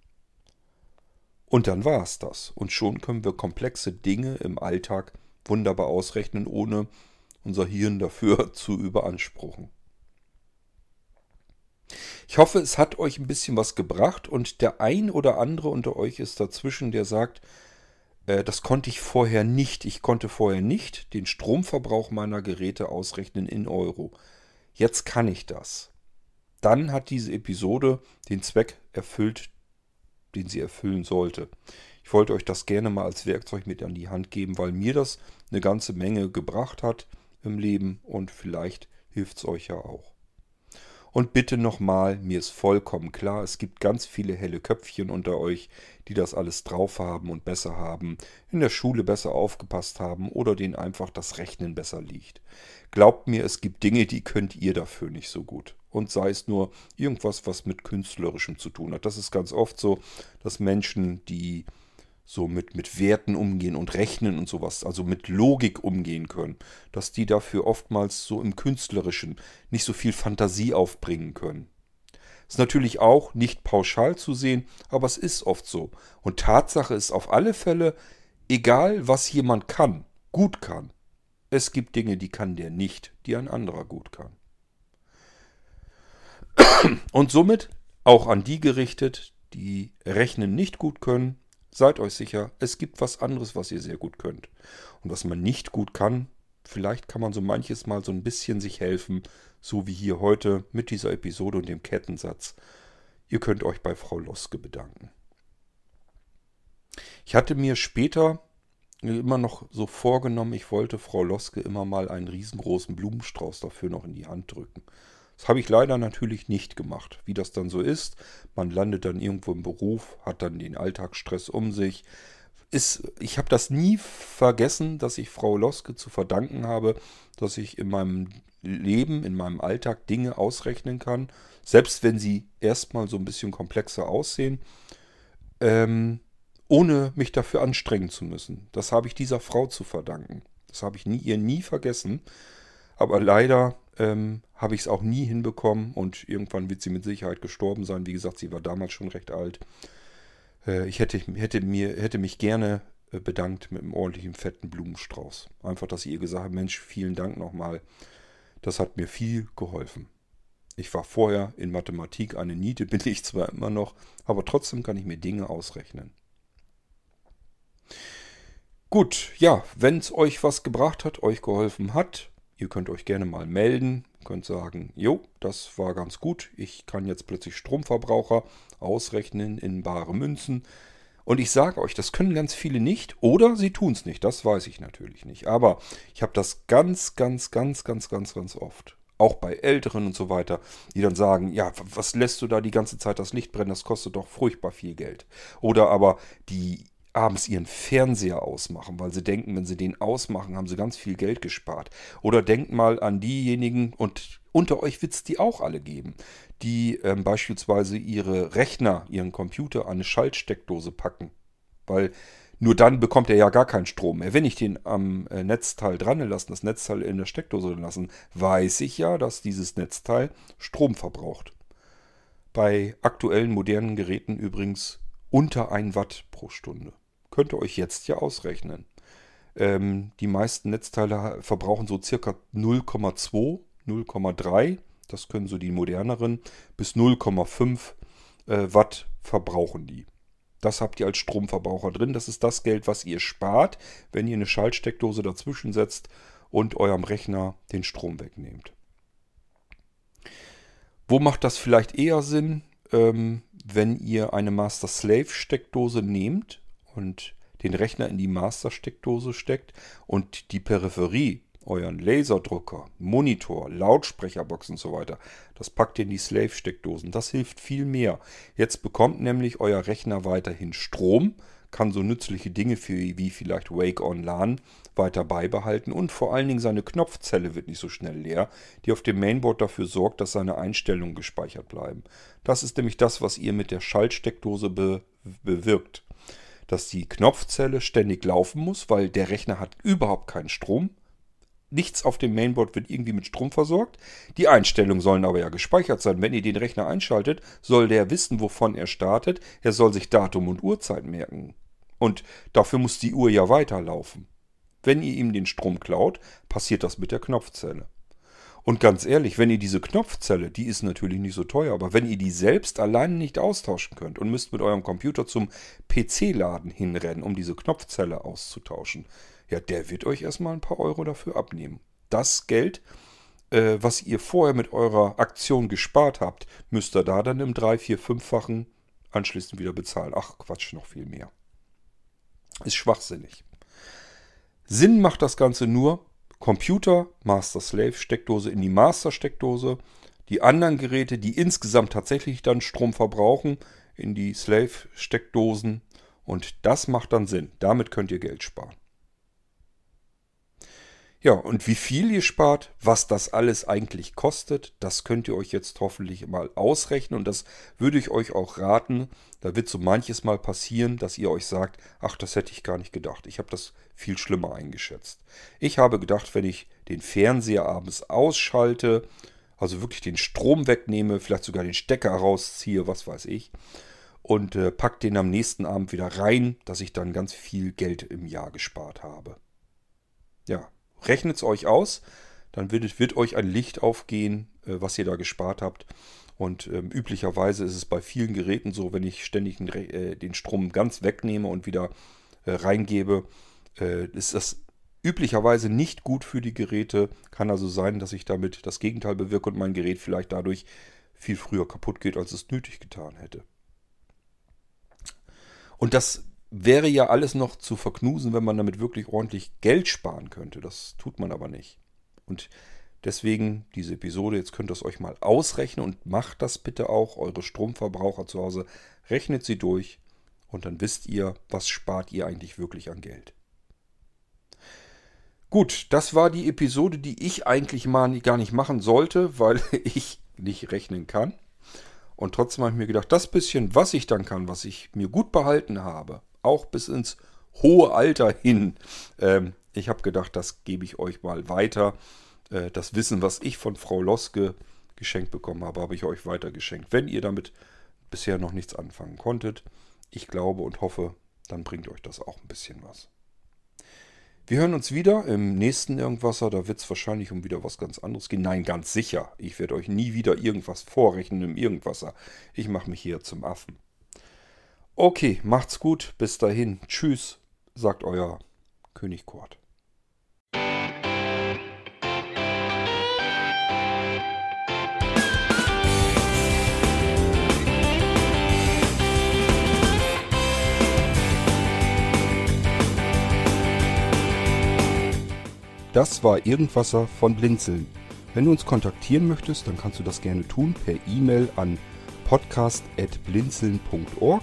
Und dann war es das. Und schon können wir komplexe Dinge im Alltag wunderbar ausrechnen, ohne unser Hirn dafür zu überanspruchen. Ich hoffe, es hat euch ein bisschen was gebracht und der ein oder andere unter euch ist dazwischen, der sagt, äh, das konnte ich vorher nicht. Ich konnte vorher nicht den Stromverbrauch meiner Geräte ausrechnen in Euro. Jetzt kann ich das. Dann hat diese Episode den Zweck erfüllt, den sie erfüllen sollte. Ich wollte euch das gerne mal als Werkzeug mit an die Hand geben, weil mir das eine ganze Menge gebracht hat im Leben und vielleicht hilft es euch ja auch. Und bitte nochmal, mir ist vollkommen klar, es gibt ganz viele helle Köpfchen unter euch, die das alles drauf haben und besser haben, in der Schule besser aufgepasst haben oder denen einfach das Rechnen besser liegt. Glaubt mir, es gibt Dinge, die könnt ihr dafür nicht so gut und sei es nur irgendwas, was mit künstlerischem zu tun hat. Das ist ganz oft so, dass Menschen, die so mit, mit Werten umgehen und rechnen und sowas, also mit Logik umgehen können, dass die dafür oftmals so im künstlerischen nicht so viel Fantasie aufbringen können. Ist natürlich auch nicht pauschal zu sehen, aber es ist oft so. Und Tatsache ist auf alle Fälle, egal was jemand kann, gut kann, es gibt Dinge, die kann der nicht, die ein anderer gut kann. Und somit auch an die gerichtet, die rechnen nicht gut können. Seid euch sicher, es gibt was anderes, was ihr sehr gut könnt. Und was man nicht gut kann, vielleicht kann man so manches Mal so ein bisschen sich helfen, so wie hier heute mit dieser Episode und dem Kettensatz. Ihr könnt euch bei Frau Loske bedanken. Ich hatte mir später immer noch so vorgenommen, ich wollte Frau Loske immer mal einen riesengroßen Blumenstrauß dafür noch in die Hand drücken. Das habe ich leider natürlich nicht gemacht. Wie das dann so ist, man landet dann irgendwo im Beruf, hat dann den Alltagsstress um sich. Ist, ich habe das nie vergessen, dass ich Frau Loske zu verdanken habe, dass ich in meinem Leben, in meinem Alltag Dinge ausrechnen kann, selbst wenn sie erstmal so ein bisschen komplexer aussehen, ähm, ohne mich dafür anstrengen zu müssen. Das habe ich dieser Frau zu verdanken. Das habe ich nie, ihr nie vergessen. Aber leider ähm, habe ich es auch nie hinbekommen und irgendwann wird sie mit Sicherheit gestorben sein. Wie gesagt, sie war damals schon recht alt. Äh, ich hätte, hätte, mir, hätte mich gerne äh, bedankt mit einem ordentlichen fetten Blumenstrauß. Einfach, dass ich ihr gesagt habe, Mensch, vielen Dank nochmal. Das hat mir viel geholfen. Ich war vorher in Mathematik eine Niete, bin ich zwar immer noch, aber trotzdem kann ich mir Dinge ausrechnen. Gut, ja, wenn es euch was gebracht hat, euch geholfen hat, Ihr könnt euch gerne mal melden, könnt sagen, jo, das war ganz gut. Ich kann jetzt plötzlich Stromverbraucher ausrechnen in bare Münzen. Und ich sage euch, das können ganz viele nicht oder sie tun es nicht. Das weiß ich natürlich nicht. Aber ich habe das ganz, ganz, ganz, ganz, ganz, ganz oft. Auch bei Älteren und so weiter, die dann sagen, ja, was lässt du da die ganze Zeit das Licht brennen? Das kostet doch furchtbar viel Geld. Oder aber die abends ihren Fernseher ausmachen, weil sie denken, wenn sie den ausmachen, haben sie ganz viel Geld gespart. Oder denkt mal an diejenigen, und unter euch wird es die auch alle geben, die ähm, beispielsweise ihre Rechner, ihren Computer an eine Schaltsteckdose packen. Weil Nur dann bekommt er ja gar keinen Strom mehr. Wenn ich den am äh, Netzteil dran lasse, das Netzteil in der Steckdose lassen, weiß ich ja, dass dieses Netzteil Strom verbraucht. Bei aktuellen modernen Geräten übrigens unter 1 Watt pro Stunde. Könnt ihr euch jetzt ja ausrechnen. Ähm, die meisten Netzteile verbrauchen so circa 0,2, 0,3. Das können so die moderneren. Bis 0,5 äh, Watt verbrauchen die. Das habt ihr als Stromverbraucher drin. Das ist das Geld, was ihr spart, wenn ihr eine Schaltsteckdose dazwischen setzt und eurem Rechner den Strom wegnehmt. Wo macht das vielleicht eher Sinn? Ähm, wenn ihr eine Master-Slave-Steckdose nehmt und den Rechner in die Master-Steckdose steckt und die Peripherie, euren Laserdrucker, Monitor, Lautsprecherbox und so weiter, das packt ihr in die Slave-Steckdosen. Das hilft viel mehr. Jetzt bekommt nämlich euer Rechner weiterhin Strom, kann so nützliche Dinge für, wie vielleicht Wake on LAN weiter beibehalten und vor allen Dingen seine Knopfzelle wird nicht so schnell leer, die auf dem Mainboard dafür sorgt, dass seine Einstellungen gespeichert bleiben. Das ist nämlich das, was ihr mit der Schaltsteckdose be bewirkt dass die Knopfzelle ständig laufen muss, weil der Rechner hat überhaupt keinen Strom. Nichts auf dem Mainboard wird irgendwie mit Strom versorgt. Die Einstellungen sollen aber ja gespeichert sein. Wenn ihr den Rechner einschaltet, soll der wissen, wovon er startet. Er soll sich Datum und Uhrzeit merken. Und dafür muss die Uhr ja weiterlaufen. Wenn ihr ihm den Strom klaut, passiert das mit der Knopfzelle. Und ganz ehrlich, wenn ihr diese Knopfzelle, die ist natürlich nicht so teuer, aber wenn ihr die selbst alleine nicht austauschen könnt und müsst mit eurem Computer zum PC-Laden hinrennen, um diese Knopfzelle auszutauschen, ja, der wird euch erstmal ein paar Euro dafür abnehmen. Das Geld, äh, was ihr vorher mit eurer Aktion gespart habt, müsst ihr da dann im 3, 4, 5-fachen anschließend wieder bezahlen. Ach Quatsch, noch viel mehr. Ist schwachsinnig. Sinn macht das Ganze nur, Computer, Master Slave Steckdose in die Master Steckdose. Die anderen Geräte, die insgesamt tatsächlich dann Strom verbrauchen, in die Slave Steckdosen. Und das macht dann Sinn. Damit könnt ihr Geld sparen. Ja, und wie viel ihr spart, was das alles eigentlich kostet, das könnt ihr euch jetzt hoffentlich mal ausrechnen. Und das würde ich euch auch raten. Da wird so manches Mal passieren, dass ihr euch sagt, ach, das hätte ich gar nicht gedacht. Ich habe das viel schlimmer eingeschätzt. Ich habe gedacht, wenn ich den Fernseher abends ausschalte, also wirklich den Strom wegnehme, vielleicht sogar den Stecker rausziehe, was weiß ich, und äh, pack den am nächsten Abend wieder rein, dass ich dann ganz viel Geld im Jahr gespart habe. Ja, Rechnet es euch aus, dann wird, wird, euch ein Licht aufgehen, äh, was ihr da gespart habt. Und ähm, üblicherweise ist es bei vielen Geräten so, wenn ich ständig den, äh, den Strom ganz wegnehme und wieder äh, reingebe, äh, ist das üblicherweise nicht gut für die Geräte. Kann also sein, dass ich damit das Gegenteil bewirke und mein Gerät vielleicht dadurch viel früher kaputt geht, als es nötig getan hätte. Und das wäre ja alles noch zu verknusen, wenn man damit wirklich ordentlich Geld sparen könnte. Das tut man aber nicht. Und deswegen diese Episode, jetzt könnt ihr es euch mal ausrechnen und macht das bitte auch, eure Stromverbraucher zu Hause, rechnet sie durch und dann wisst ihr, was spart ihr eigentlich wirklich an Geld. Gut, das war die Episode, die ich eigentlich mal gar nicht machen sollte, weil ich nicht rechnen kann. Und trotzdem habe ich mir gedacht, das bisschen, was ich dann kann, was ich mir gut behalten habe, auch bis ins hohe Alter hin. Ähm, ich habe gedacht, das gebe ich euch mal weiter. Äh, das Wissen, was ich von Frau Loske geschenkt bekommen habe, habe ich euch weitergeschenkt. Wenn ihr damit bisher noch nichts anfangen konntet, ich glaube und hoffe, dann bringt euch das auch ein bisschen was. Wir hören uns wieder im nächsten Irgendwasser. Da wird es wahrscheinlich um wieder was ganz anderes gehen. Nein, ganz sicher. Ich werde euch nie wieder irgendwas vorrechnen im Irgendwasser. Ich mache mich hier zum Affen. Okay, macht's gut. Bis dahin. Tschüss, sagt euer König Kurt. Das war Irgendwasser von Blinzeln. Wenn du uns kontaktieren möchtest, dann kannst du das gerne tun per E-Mail an podcast.blinzeln.org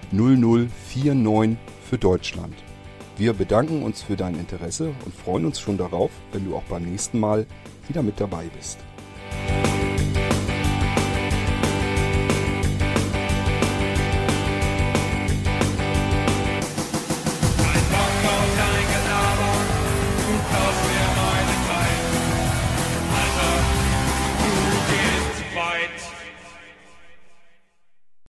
0049 für Deutschland. Wir bedanken uns für dein Interesse und freuen uns schon darauf, wenn du auch beim nächsten Mal wieder mit dabei bist.